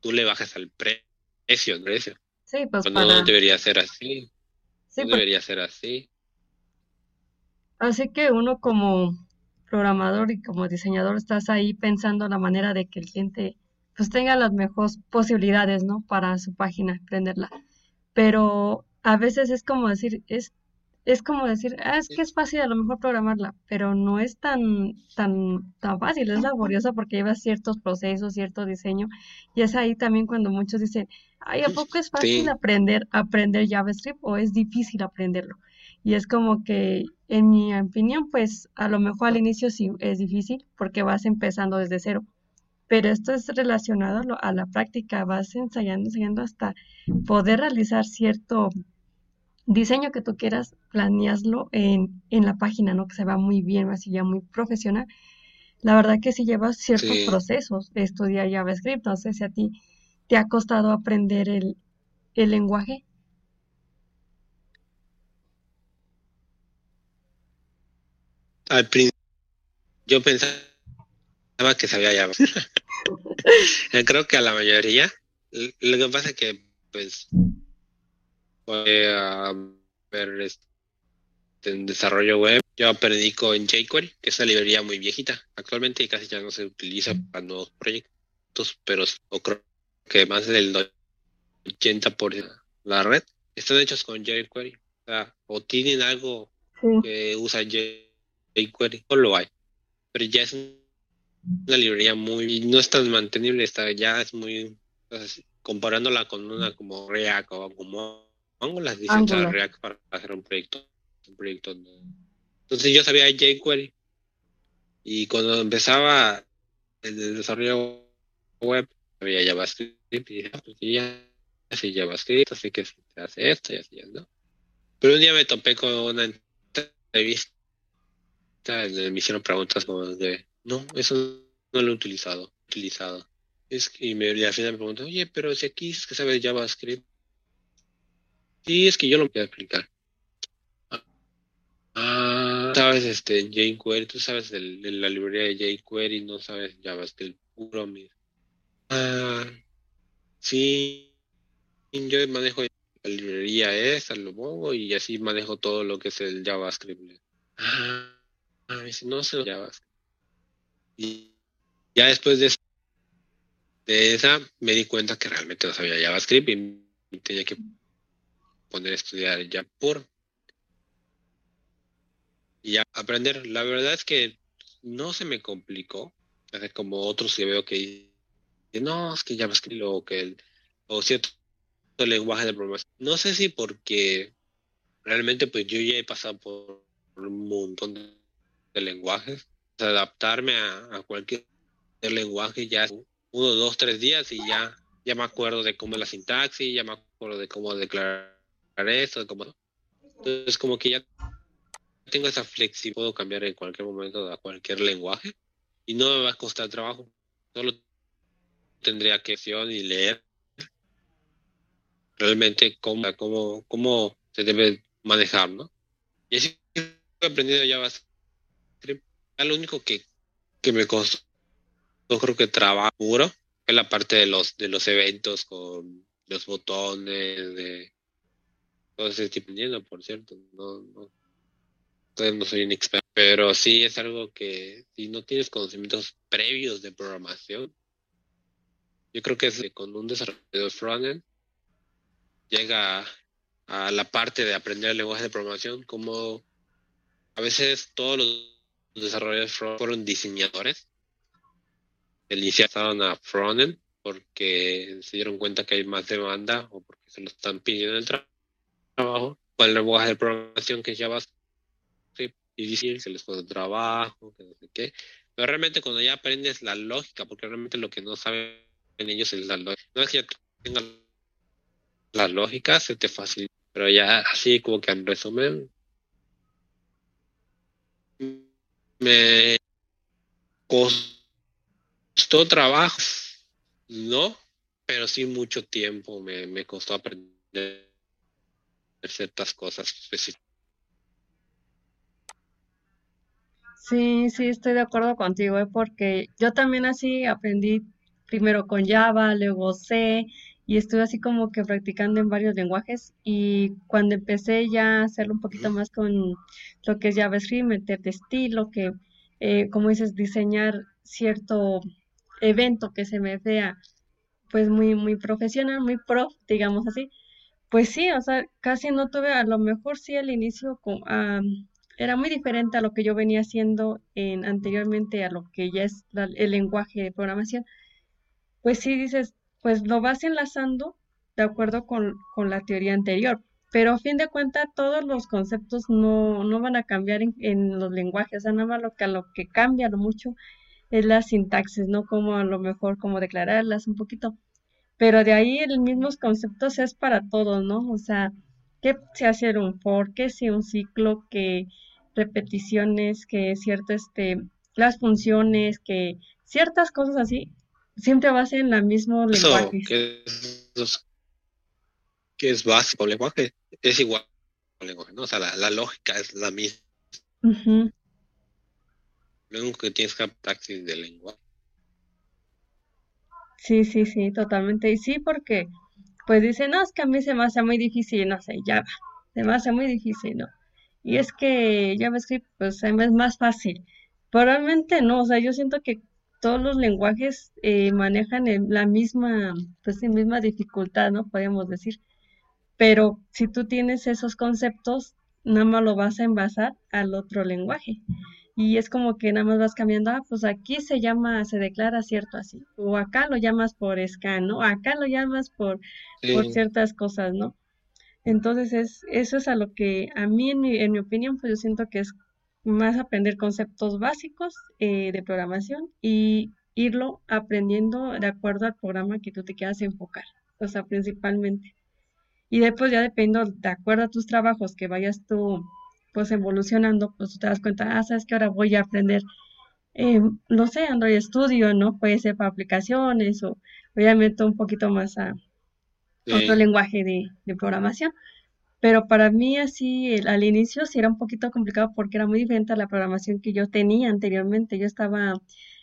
tú le bajas al precio precio, precio. Sí, pues no debería ser así. no pues debería ser así. Así que uno como programador y como diseñador estás ahí pensando la manera de que el cliente pues tenga las mejores posibilidades, ¿no? Para su página, aprenderla. Pero a veces es como decir, es, es como decir, ah, es que es fácil a lo mejor programarla, pero no es tan, tan, tan fácil, es laboriosa porque lleva ciertos procesos, cierto diseño, y es ahí también cuando muchos dicen, ay, ¿a poco es fácil aprender, aprender JavaScript o es difícil aprenderlo? Y es como que, en mi opinión, pues a lo mejor al inicio sí es difícil porque vas empezando desde cero pero esto es relacionado a la práctica, vas ensayando, ensayando hasta poder realizar cierto diseño que tú quieras, planeaslo en, en la página, ¿no? Que se va muy bien, así ya muy profesional. La verdad que si llevas ciertos procesos de estudiar JavaScript, no sé si a ti te ha costado aprender el, el lenguaje. Al principio yo pensaba que sabía Java. <laughs> Creo que a la mayoría. Lo que pasa es que, pues, fue a ver este, en desarrollo web. Yo aprendí con jQuery, que es una librería muy viejita. Actualmente casi ya no se utiliza para nuevos proyectos, pero creo que más del 80% por la red están hechos con jQuery. O, sea, o tienen algo que usa jQuery, o lo hay. Pero ya es una librería muy, no es tan mantenible, está, ya es muy, comparándola con una como React o como Angular, las de React para hacer un proyecto, un proyecto. Entonces yo sabía jQuery y cuando empezaba el desarrollo web, había JavaScript y dije, ah, pues ya así JavaScript, así que se hace esto y así, ¿no? Pero un día me topé con una entrevista, me hicieron preguntas como de, no, eso no lo he utilizado. utilizado. Es y, me, al final me pregunto, oye, pero si aquí es que sabes JavaScript. Sí, es que yo lo voy a explicar. Ah, sabes este jQuery, tú sabes de, la librería de jQuery, no sabes JavaScript puro. Ah, sí, yo manejo la librería esa, lo pongo y así manejo todo lo que es el JavaScript. Ah, no sé JavaScript. Y ya después de, de esa me di cuenta que realmente no sabía JavaScript y tenía que poner a estudiar ya por y aprender. La verdad es que no se me complicó, como otros que veo que no, es que JavaScript o que o cierto lenguaje de programación. No sé si porque realmente pues yo ya he pasado por un montón de lenguajes adaptarme a, cualquier lenguaje ya uno, dos, tres días y ya, ya me acuerdo de cómo es la sintaxis, ya me acuerdo de cómo declarar esto, de cómo... Entonces como que ya tengo esa flexibilidad, puedo cambiar en cualquier momento a cualquier lenguaje y no me va a costar trabajo. Solo tendría que y leer realmente cómo, cómo, cómo se debe manejar, ¿no? Y así he aprendido ya bastante lo único que, me costó, yo creo que trabajo puro, es la parte de los, de los eventos con los botones, de todo ese tipo, por cierto, no, no, no soy un experto, pero sí es algo que si no tienes conocimientos previos de programación, yo creo que es con un desarrollador frontend llega a la parte de aprender el lenguaje de programación, como a veces todos los los desarrolladores fueron diseñadores. Iniciaron a frontend porque se dieron cuenta que hay más demanda o porque se lo están pidiendo en el trabajo. Con el lenguaje de programación que es JavaScript y difícil, se les pone trabajo, que no sé qué. Pero realmente cuando ya aprendes la lógica, porque realmente lo que no saben ellos es la lógica. No es que ya tengas la lógica, se te facilita. Pero ya así como que en resumen, me costó trabajo, no, pero sí mucho tiempo me, me costó aprender ciertas cosas específicas. Sí, sí, estoy de acuerdo contigo, ¿eh? porque yo también así aprendí primero con Java, luego C, y estuve así como que practicando en varios lenguajes y cuando empecé ya a hacerlo un poquito más con lo que es JavaScript, meter de estilo, que eh, como dices, diseñar cierto evento que se me vea pues muy, muy profesional, muy pro, digamos así. Pues sí, o sea, casi no tuve, a lo mejor sí al inicio era muy diferente a lo que yo venía haciendo en, anteriormente a lo que ya es el lenguaje de programación. Pues sí dices, pues lo vas enlazando de acuerdo con, con la teoría anterior, pero a fin de cuentas todos los conceptos no, no van a cambiar en, los lenguajes, o sea, nada más lo que, lo que cambia lo mucho es la sintaxis, ¿no? Como a lo mejor como declararlas un poquito. Pero de ahí el mismos conceptos es para todos, ¿no? O sea, ¿qué se hace un for? ¿Qué si un ciclo? que repeticiones? que cierto, este, las funciones? que ciertas cosas así, siempre va a ser en la mismo lenguaje. Que es, que es básico, el lenguaje es igual lenguaje, ¿no? O sea, la, lógica es la misma. Lo único que tienes que del lenguaje. Sí, sí, sí, totalmente. Y sí, porque pues dicen, no, es que a mí se me hace muy difícil, no sé, Java, se me hace muy difícil, ¿no? Y es que JavaScript, pues es más fácil. Probablemente no, o sea, yo siento que todos los lenguajes eh, manejan la misma, pues la misma dificultad, ¿no? Podríamos decir. Pero si tú tienes esos conceptos, nada más lo vas a envasar al otro lenguaje y es como que nada más vas cambiando, ah, pues aquí se llama, se declara cierto así, o acá lo llamas por scan, ¿no? Acá lo llamas por, por ciertas cosas, ¿no? Entonces es, eso es a lo que a mí, en mi, en mi opinión, pues yo siento que es más aprender conceptos básicos eh, de programación y irlo aprendiendo de acuerdo al programa que tú te quieras enfocar, o sea, principalmente. Y después ya dependiendo, de acuerdo a tus trabajos que vayas tú pues evolucionando, pues te das cuenta, ah, sabes que ahora voy a aprender, eh, no sé, Android Studio, ¿no? Puede ser para aplicaciones o obviamente un poquito más a otro lenguaje de, programación. Pero para mí así al inicio sí era un poquito complicado porque era muy diferente a la programación que yo tenía anteriormente. Yo estaba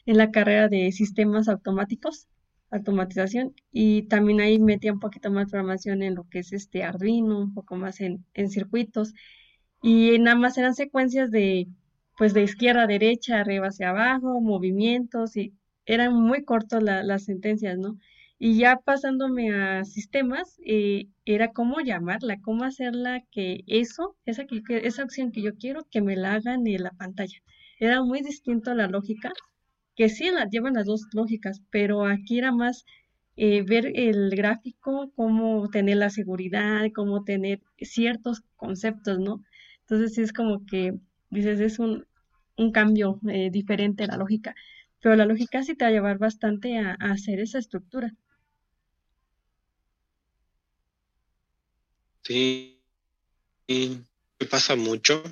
en la carrera de sistemas automáticos, automatización, y también ahí metía un poquito más programación en lo que es este Arduino, un poco más en, en circuitos. Y nada más eran secuencias de, pues de izquierda a derecha, arriba hacia abajo, movimientos, y eran muy cortos las sentencias, ¿no? Y ya pasándome a sistemas, eh, era cómo llamarla, cómo hacerla que eso, esa, que, esa opción que yo quiero, que me la hagan en la pantalla. Era muy distinto a la lógica, que sí la, llevan las dos lógicas, pero aquí era más eh, ver el gráfico, cómo tener la seguridad, cómo tener ciertos conceptos, ¿no? Entonces sí es como que dices, es un, cambio eh, diferente la lógica, pero la lógica sí te va a llevar bastante a, hacer esa estructura. Sí, me pasa mucho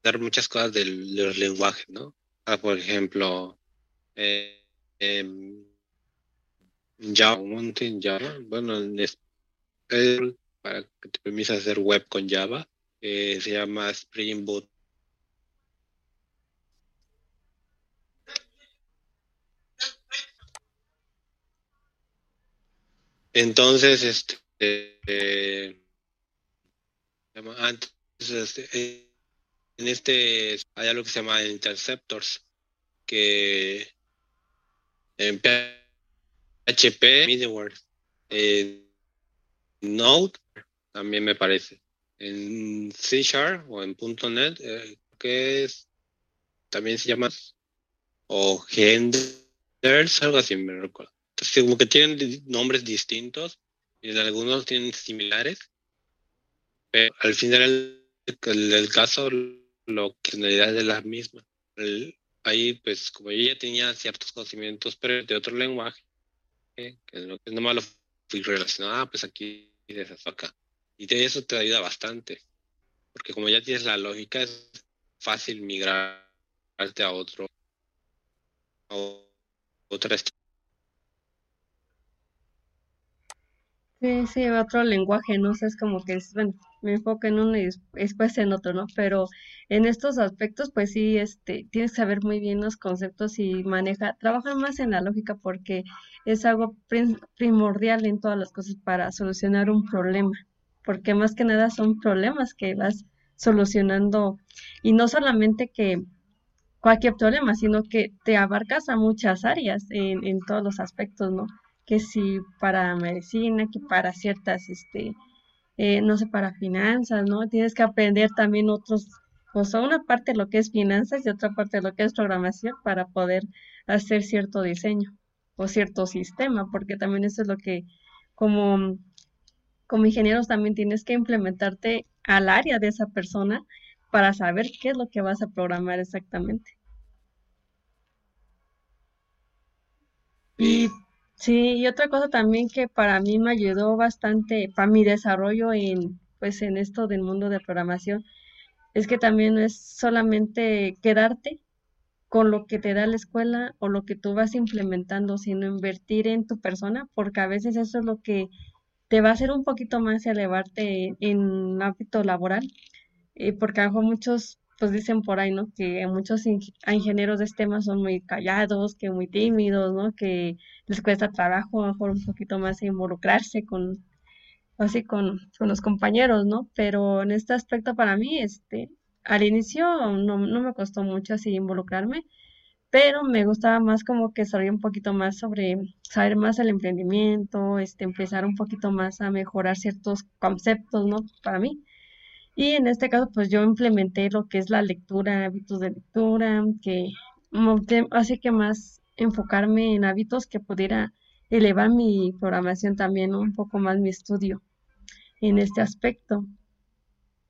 dar muchas cosas de los lenguajes, ¿no? Ah, por ejemplo, eh, eh, Java, Java, bueno, para que te permita hacer web con Java. Eh, se llama Spring Boot. Entonces, este, eh, antes, este, en este hay algo que se llama interceptors, que en PHP, middleware, Node también me parece. En C Sharp o en .NET, eh, que es, también se llama, o Genders, algo así, me recuerdo. Como que tienen nombres distintos en algunos tienen similares, pero al final el, caso, en realidad es la misma. ahí, pues, como yo ya tenía ciertos conocimientos pero de otro lenguaje, lo que nomás lo fui relacionado, ah, pues aquí acá. Y de eso te ayuda bastante. Porque como ya tienes la lógica, es fácil migrarte a otro. A otra Sí, sí, otro lenguaje, ¿no? sé, es como que es, bueno, me enfoco en uno y después en otro, ¿no? Pero en estos aspectos, pues sí, este, tienes que saber muy bien los conceptos y maneja, trabaja más en la lógica porque es algo primordial en todas las cosas para solucionar un problema, porque más que nada son problemas que vas solucionando y no solamente que cualquier problema, sino que te abarcas a muchas áreas en, en todos los aspectos, ¿no? Que si para medicina, que para ciertas, este, eh, no sé, para finanzas, ¿no? Tienes que aprender también otros, o sea, una parte de lo que es finanzas y otra parte de lo que es programación para poder hacer cierto diseño o cierto sistema, porque también eso es lo que como, como ingenieros también tienes que implementarte al área de esa persona para saber qué es lo que vas a programar exactamente. Y sí, y otra cosa también que para mí me ayudó bastante para mi desarrollo en pues en esto del mundo de programación es que también no es solamente quedarte con lo que te da la escuela o lo que tú vas implementando, sino invertir en tu persona, porque a veces eso es lo que te va a hacer un poquito más elevarte en ámbito laboral, eh, porque a muchos pues dicen por ahí, ¿no? Que muchos ingenieros de este tema son muy callados, que muy tímidos, ¿no? Que les cuesta trabajo, a mejor un poquito más involucrarse con, así con, con los compañeros, ¿no? Pero en este aspecto para mí, este, al inicio no, no me costó mucho así involucrarme, pero me gustaba más como que saber un poquito más sobre saber más el emprendimiento, este, empezar un poquito más a mejorar ciertos conceptos, ¿no? Para mí. Y en este caso, pues yo implementé lo que es la lectura, hábitos de lectura, que así que más enfocarme en hábitos que pudiera elevar mi programación también, un poco más mi estudio en este aspecto.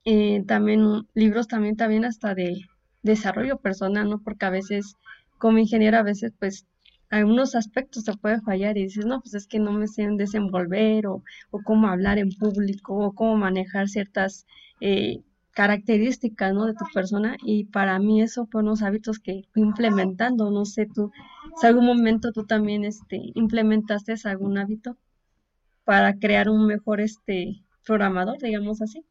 Eh, también libros también, también hasta de desarrollo personal, ¿no? Porque a veces, como ingeniero, a veces pues algunos aspectos se puede fallar y dices, no, pues es que no me sé desenvolver o, o cómo hablar en público o cómo manejar ciertas eh, características, ¿no? De tu persona y para mí eso fue unos hábitos que fui implementando, no sé tú, si algún momento tú también este, implementaste algún hábito para crear un mejor este programador, digamos así.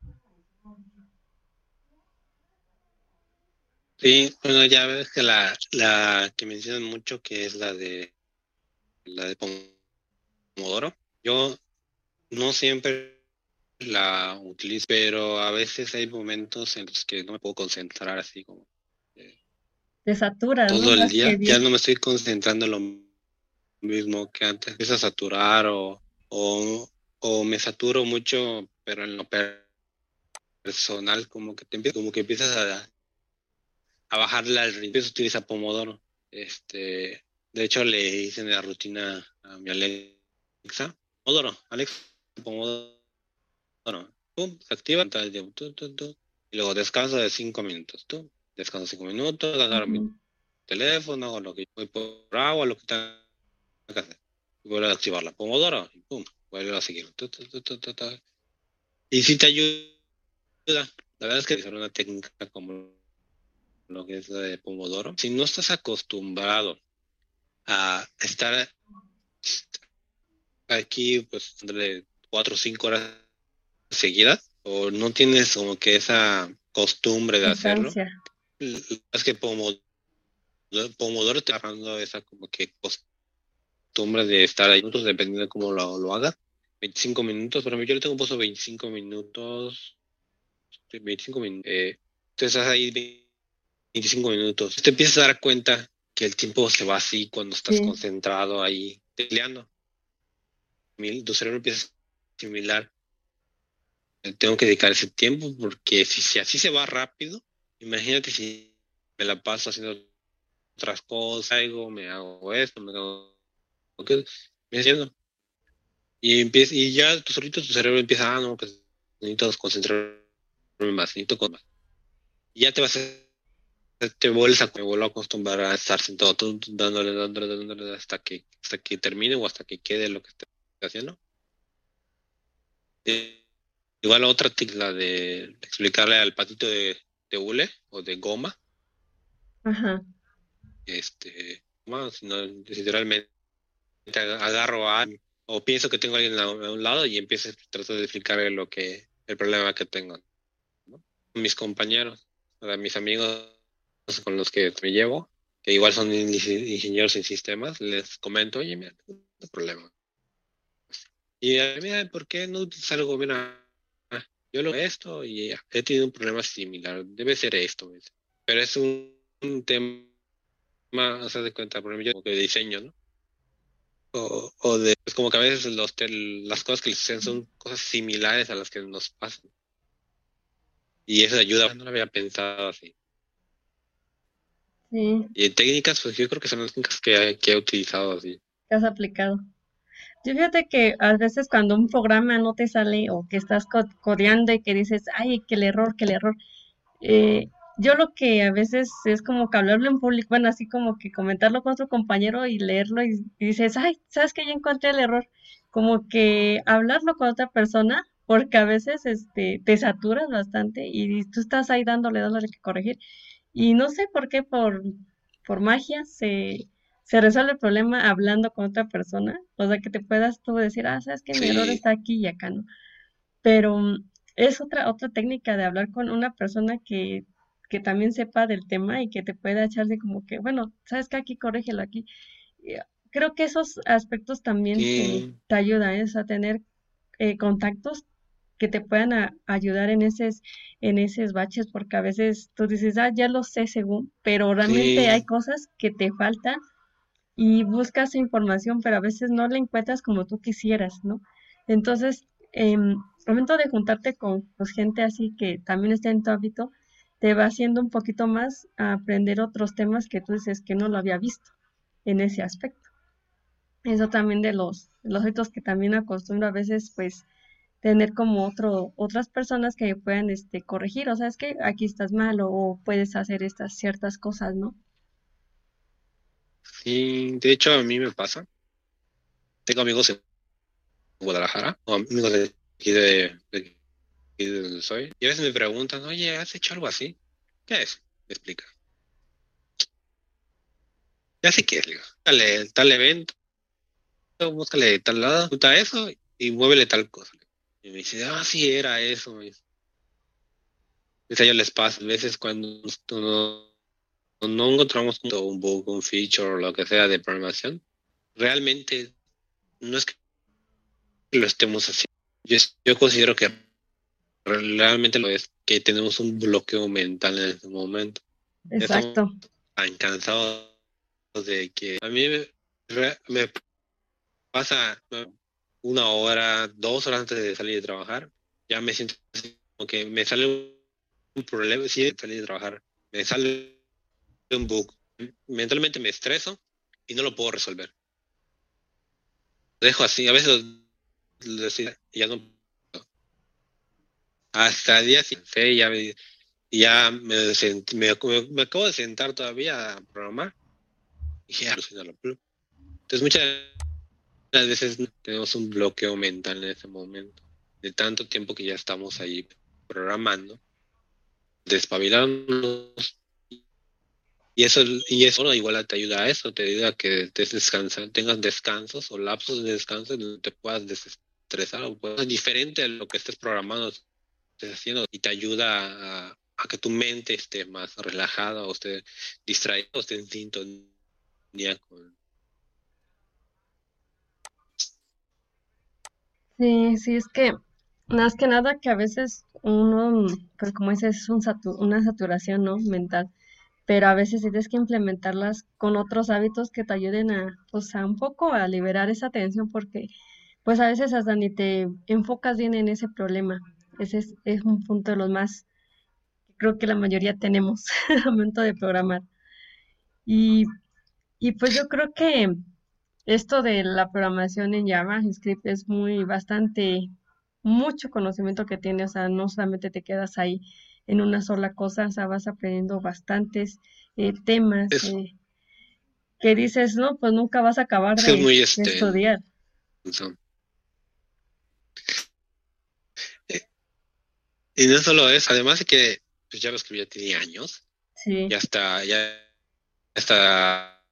Sí, bueno, ya ves que la, la que mencionan mucho, que es la de la de Pomodoro. Yo no siempre la utilizo, pero a veces hay momentos en los que no me puedo concentrar así como te satura todo el día. Ya no me estoy concentrando en lo mismo que antes. Empieza a saturar o, o, o me saturo mucho, pero en lo personal como que te como que empiezas a a bajarle al ritmo. Empiezo a utilizar Pomodoro. Este, de hecho, le hice la rutina a mi Alexa. Pomodoro, Alexa, Pomodoro. Pum, se activa. y luego descanso de cinco minutos. Tú, descanso cinco minutos, agarro mi teléfono, o lo que voy por agua, lo que tenga que hacer. Y vuelvo a activarla. Pomodoro, y pum, vuelvo a seguir. y si te ayuda. La verdad es que es una técnica como lo que es de Pomodoro, si no estás acostumbrado a estar aquí, pues, entre cuatro o cinco horas seguidas, o no tienes como que esa costumbre de hacerlo, es que Pomodoro, Pomodoro te va dando esa como que costumbre de estar ahí minutos, dependiendo de cómo lo, lo hagas. 25 minutos, pero yo le tengo puesto 25 minutos, 25 minutos, eh, entonces estás ahí 25 minutos. Te empiezas a dar cuenta que el tiempo se va así cuando estás concentrado ahí peleando. Tu cerebro empieza a asimilar. Tengo que dedicar ese tiempo porque si, así se va rápido, imagínate si me la paso haciendo otras cosas, algo, me hago esto, me hago ¿qué? me haciendo. Y empieza, y ya tu solito tu cerebro empieza, ah, no, pues necesito concentrarme más, necesito con más. Ya te vas a te vuelves a, me vuelvo a acostumbrar a estar sentado dándole, dándole, dándole hasta que, hasta que termine o hasta que quede lo que esté haciendo. Eh, igual otra la de explicarle al patito de, de hule o de goma. Ajá. Este, más, no, literalmente agarro a o pienso que tengo a alguien a, un lado y empiezo a tratar de explicarle lo que, el problema que tengo. Mis compañeros, a mis amigos con los que me llevo, que igual son ingenieros en sistemas, les comento, oye, mira, tengo un problema. Y a mira, ¿por qué no utilizar algo? Mira, yo lo esto y he tenido un problema similar, debe ser esto. Pero es un, un tema, o sea, de cuenta, por ejemplo, de diseño, ¿no? O, o de, pues como que a veces los, las cosas que les suceden son cosas similares a las que nos pasan. Y eso ayuda, no lo había pensado así. Sí. Y en técnicas, pues yo creo que son las técnicas que, que he utilizado así. Que has aplicado. Yo fíjate que a veces cuando un programa no te sale o que estás codeando y que dices, ay, que el error, que el error, eh, yo lo que a veces es como que hablarlo en público, bueno, así como que comentarlo con otro compañero y leerlo y, dices, ay, ¿sabes que ya encontré el error? Como que hablarlo con otra persona, porque a veces este, te saturas bastante y tú estás ahí dándole, dándole que corregir. Y no sé por qué, por, por magia, se, se resuelve el problema hablando con otra persona. O sea, que te puedas tú decir, ah, sabes que mi error está aquí y acá, ¿no? Pero mm, es otra, otra técnica de hablar con una persona que, que también sepa del tema y que te pueda echarse como que, bueno, sabes que aquí corrígelo aquí. Ah, creo que esos aspectos también te, ayudan ¿eh? a tener eh, contactos que te puedan ayudar en esos, en esos baches, porque a veces tú dices, ah, ya lo sé según, pero realmente hay cosas que te faltan y buscas información, pero a veces no la encuentras como tú quisieras, ¿no? Entonces, eh, momento de juntarte con pues, gente así que también está en tu hábito, te va haciendo un poquito más a aprender otros temas que tú dices que no lo había visto en ese aspecto. Eso también de los, los que también acostumbro a veces, pues, tener como otro, otras personas que puedan este, corregir, o sea, es que aquí estás mal o, puedes hacer estas ciertas cosas, ¿no? Sí, de hecho a mí me pasa. Tengo amigos en Guadalajara, o amigos de aquí de, donde soy, y a veces me preguntan, oye, ¿has hecho algo así? ¿Qué es? Me explica. Ya sé qué es, digo, tal evento, búscale tal lado, junta eso y muévele tal cosa. Y me dice, ah, sí, era eso. Y a ellos les pasa, a veces cuando no, no encontramos un bug, un feature o lo que sea de programación, realmente no es que lo estemos haciendo. Yo, yo considero que realmente lo es que tenemos un bloqueo mental en este momento. Exacto. Estamos tan cansados de que a mí me, me pasa una hora, dos horas antes de salir de trabajar, ya me siento como que me sale un problema, sí, de salir de trabajar, me sale un bug, mentalmente me estreso y no lo puedo resolver. Lo dejo así, a veces ya no hasta el día siguiente ya me, ya me, me, me, acabo de sentar todavía a programar y ya Entonces muchas veces tenemos un bloqueo mental en ese momento, de tanto tiempo que ya estamos ahí programando, despabilándonos. Y eso, y eso igual te ayuda a eso, te ayuda a que te tengas descansos o lapsos de descanso donde te puedas desestresar o puedas diferente a lo que estés programando, estés haciendo, y te ayuda a, que tu mente esté más relajada o esté distraída o esté en sintonía con, Sí, sí, es que más que nada que a veces uno, pues como dices, es un una saturación, ¿no? Mental, pero a veces tienes que implementarlas con otros hábitos que te ayuden a, pues un poco a liberar esa tensión porque pues a veces hasta ni te enfocas bien en ese problema. Ese es, un punto de los más creo que la mayoría tenemos <laughs> al momento de programar. Y, y pues yo creo que esto de la programación en Java, Script es muy bastante, mucho conocimiento que tiene, o sea, no solamente te quedas ahí en una sola cosa, o sea, vas aprendiendo bastantes eh, temas eh, que dices, no, pues nunca vas a acabar de, este, estudiar. Eh, y no solo eso, además de que pues JavaScript ya tiene años, sí. ya hasta, ya hasta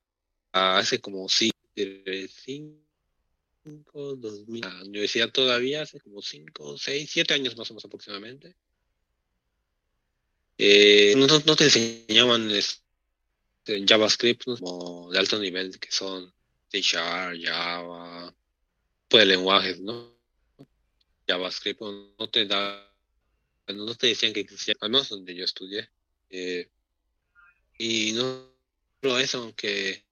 hace como de 5, 2000, la universidad todavía, hace como 5, 6, 7 años más o menos aproximadamente. Eh, no, te enseñaban este, JavaScript como de alto nivel, que son C Java, pues lenguajes, ¿no? JavaScript no te da, no te decían que existía, al menos donde yo estudié. Eh, Y no solo eso, aunque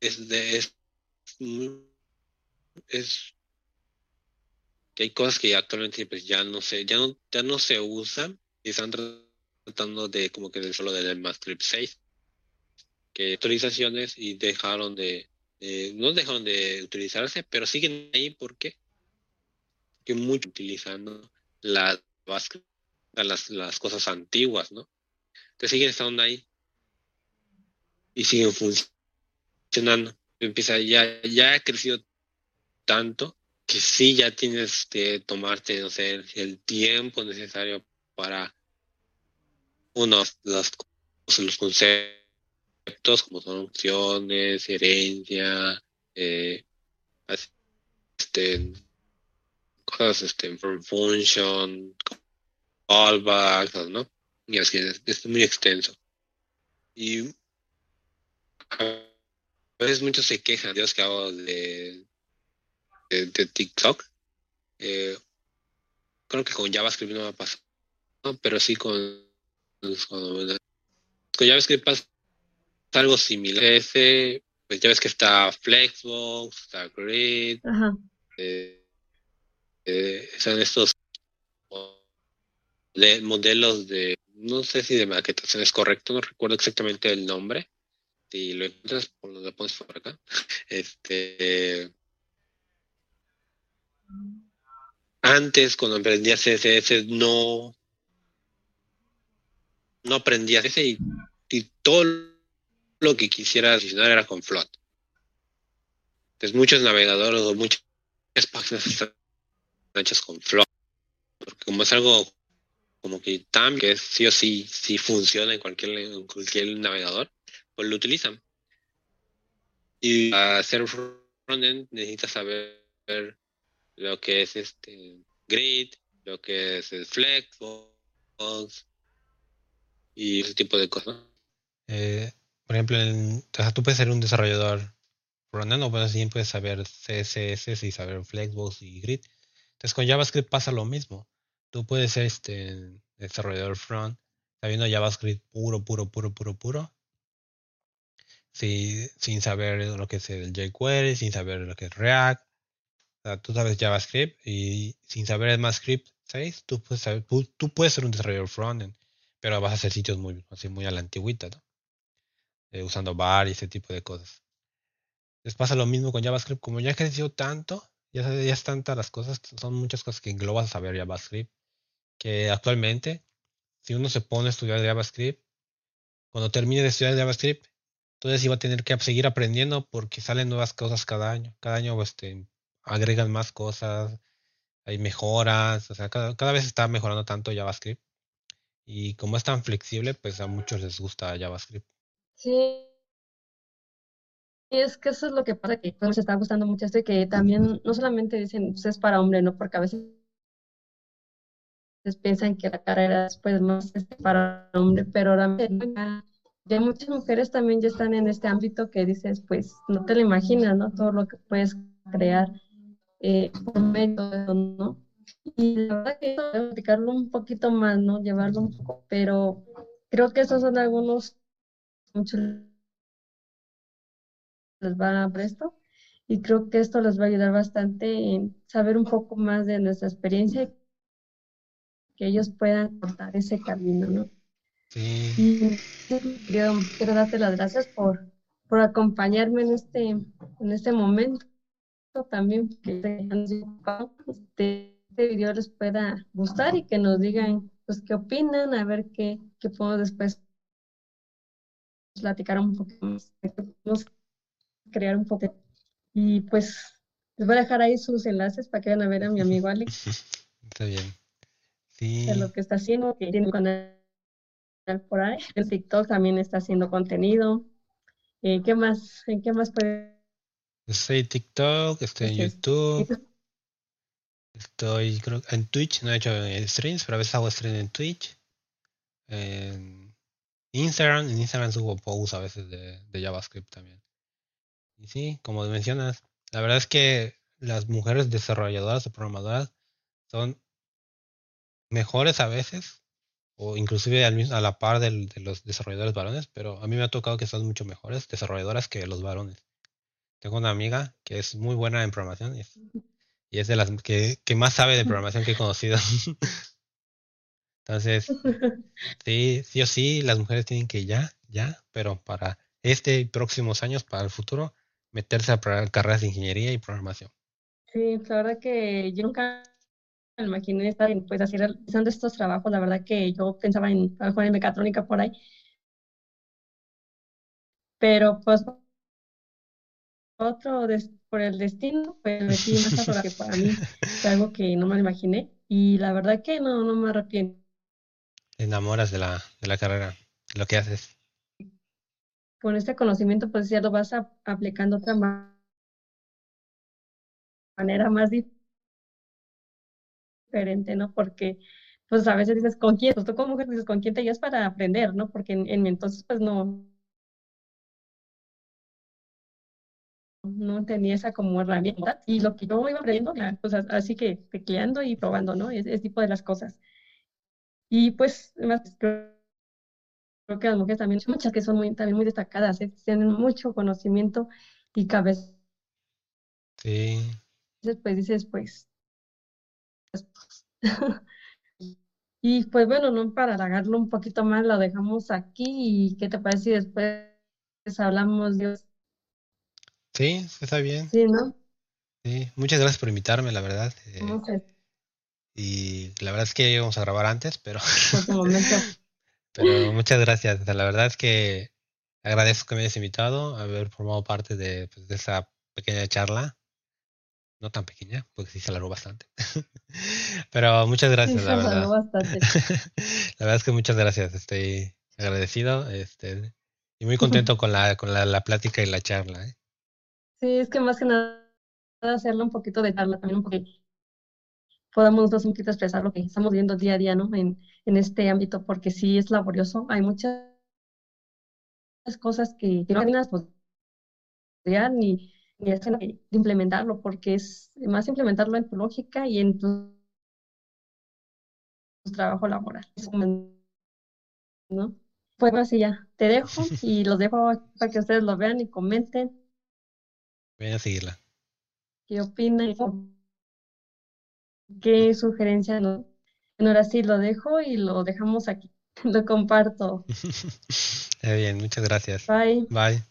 es, de, es, es que hay cosas que actualmente pues ya no se, ya no, ya no se usan y están tratando de como que solo del MathScript 6 que actualizaciones y dejaron de, no dejaron de utilizarse pero siguen ahí porque que mucho utilizando las las, las cosas antiguas no entonces siguen estando ahí y siguen funcionando. Empieza ya ya ha crecido tanto que sí ya tienes que tomarte, no sé, el tiempo necesario para unos los, los conceptos como son opciones, herencia, eh, este, cosas, este, function, callbacks, ¿no? Y así es, es muy extenso. Y a veces muchos se quejan, Dios que hago de de, TikTok. Eh, creo que con JavaScript no va a pasar, pero sí con, con, JavaScript pasa algo similar. Ese, pues ya ves que está Flexbox, está Grid, eh, eh, son estos modelos de, no sé si de maquetación es correcto, no recuerdo exactamente el nombre. Si lo encuentras, lo pones por acá. Este, antes, cuando aprendía CSS, no, no aprendía CSS y, todo lo que quisiera adicionar era con Float. Entonces, muchos navegadores o muchas páginas están hechas con Float. Porque como es algo como que tan que sí o sí, sí funciona en cualquier, en cualquier navegador, pues lo utilizan. Y para hacer frontend necesitas saber lo que es este grid, lo que es el flexbox y ese tipo de cosas. Eh, por ejemplo, tú puedes ser un desarrollador frontend o también puedes saber CSS y saber flexbox y grid. Entonces con JavaScript pasa lo mismo. Tú puedes ser este desarrollador front sabiendo JavaScript puro, puro, puro, puro, puro. sin saber lo que es el jQuery, sin saber lo que es React, tú sabes JavaScript y sin saber ECMAScript 6, tú puedes, tú, puedes ser un desarrollador frontend, pero vas a hacer sitios muy, así, muy a la antigüita, ¿no? Eh, usando bar y ese tipo de cosas. Les pasa lo mismo con JavaScript, como ya ha crecido tanto, ya, ya es tantas las cosas, son muchas cosas que englobas a saber JavaScript, que actualmente, si uno se pone a estudiar JavaScript, cuando termine de estudiar JavaScript, entonces iba a tener que seguir aprendiendo porque salen nuevas cosas cada año. Cada año este, agregan más cosas, hay mejoras, o sea, cada, vez está mejorando tanto JavaScript. Y como es tan flexible, pues a muchos les gusta JavaScript. Sí. Y es que eso es lo que pasa, que nos está gustando mucho esto y que también no solamente dicen, pues es para hombre, ¿no? Porque a veces piensan que la carrera después más es para hombre, pero ahora ya, ya muchas mujeres también ya están en este ámbito que dices, pues no te lo imaginas, ¿no? Todo lo que puedes crear eh, por medio de eso, ¿no? Y la verdad que explicarlo un poquito más, ¿no? Llevarlo un poco, pero creo que esos son algunos, muchos les va a presto y creo que esto les va a ayudar bastante en saber un poco más de nuestra experiencia que ellos puedan cortar ese camino, ¿no? Sí. Y quiero, quiero darte las gracias por, por acompañarme en este, en este momento también que este, este video les pueda gustar y que nos digan pues qué opinan, a ver qué, qué podemos después platicar un poco más, crear un poco. Y pues les voy a dejar ahí sus enlaces para que vayan a ver a mi amigo Alex. <laughs> Está bien. Sí. De lo que está haciendo, que tiene un canal por ahí. El TikTok también está haciendo contenido. Eh, ¿Qué más? ¿En qué más puede en TikTok, estoy en YouTube. Estoy creo, en Twitch, no he hecho streams, pero a veces hago stream en Twitch. En Instagram, en Instagram subo posts a veces de, de JavaScript también. Y sí, como mencionas, la verdad es que las mujeres desarrolladoras o programadoras son mejores a veces o inclusive a la par de los desarrolladores varones, pero a mí me ha tocado que son mucho mejores desarrolladoras que los varones. Tengo una amiga que es muy buena en programación y es, de las que, más sabe de <laughs> programación que he conocido. <laughs> Entonces, <laughs> sí, sí o sí, las mujeres tienen que ya, ya, pero para este y próximos años, para el futuro, meterse a carreras de ingeniería y programación. Sí, la verdad que yo nunca me imaginé estar pues así realizando estos trabajos, la verdad que yo pensaba en a en mecatrónica por ahí. Pero pues otro por el destino, pues metí más que para mí fue algo que no me imaginé y la verdad que no, no me arrepiento. Te enamoras de la, de la carrera, de lo que haces. Con este conocimiento pues ya lo vas aplicando de otra manera más diferente, ¿no? Porque pues a veces dices, ¿con quién? Pues tú como mujer dices, ¿con quién te llevas para aprender, ¿no? Porque en, en mi entonces pues no, no tenía esa como herramienta y lo que yo iba aprendiendo, pues así que tecleando y probando, ¿no? Ese, tipo de las cosas. Y pues, además, creo, que las mujeres también, muchas que son muy, también muy destacadas, ¿eh? tienen mucho conocimiento y cabeza. Sí. Entonces, pues dices, pues. <laughs> y pues bueno, no para alargarlo un poquito más, lo dejamos aquí y ¿qué te parece si después hablamos de Sí, está bien. Sí, ¿no? Sí, muchas gracias por invitarme, la verdad. Eh, y la verdad es que íbamos a grabar antes, pero... <laughs> pero muchas gracias. La verdad es que agradezco que me hayas invitado, a haber formado parte de, pues, de esa pequeña charla. No tan pequeña, porque sí se alargó bastante. <laughs> pero muchas gracias, la verdad. Bastante. <laughs> la verdad es que muchas gracias. Estoy agradecido este, y muy contento con la, con la, la plática y la charla. ¿eh? Sí, es que más que nada hacerlo un poquito de charla también, un poquito podamos nosotros un poquito expresar lo que estamos viendo día a día, ¿no? En, en este ámbito, porque sí es laborioso. Hay muchas cosas que, no terminas pues, ni, ni de implementarlo, porque es más implementarlo en tu lógica y en tu, trabajo laboral. ¿no? Pues así ya, te dejo <laughs> y los dejo para que ustedes lo vean y comenten Voy a seguirla. ¿Qué opina? ¿Qué sugerencia? No? Bueno, ahora sí lo dejo y lo dejamos aquí. <laughs> Lo comparto. <laughs> Está bien, muchas gracias. Bye. Bye.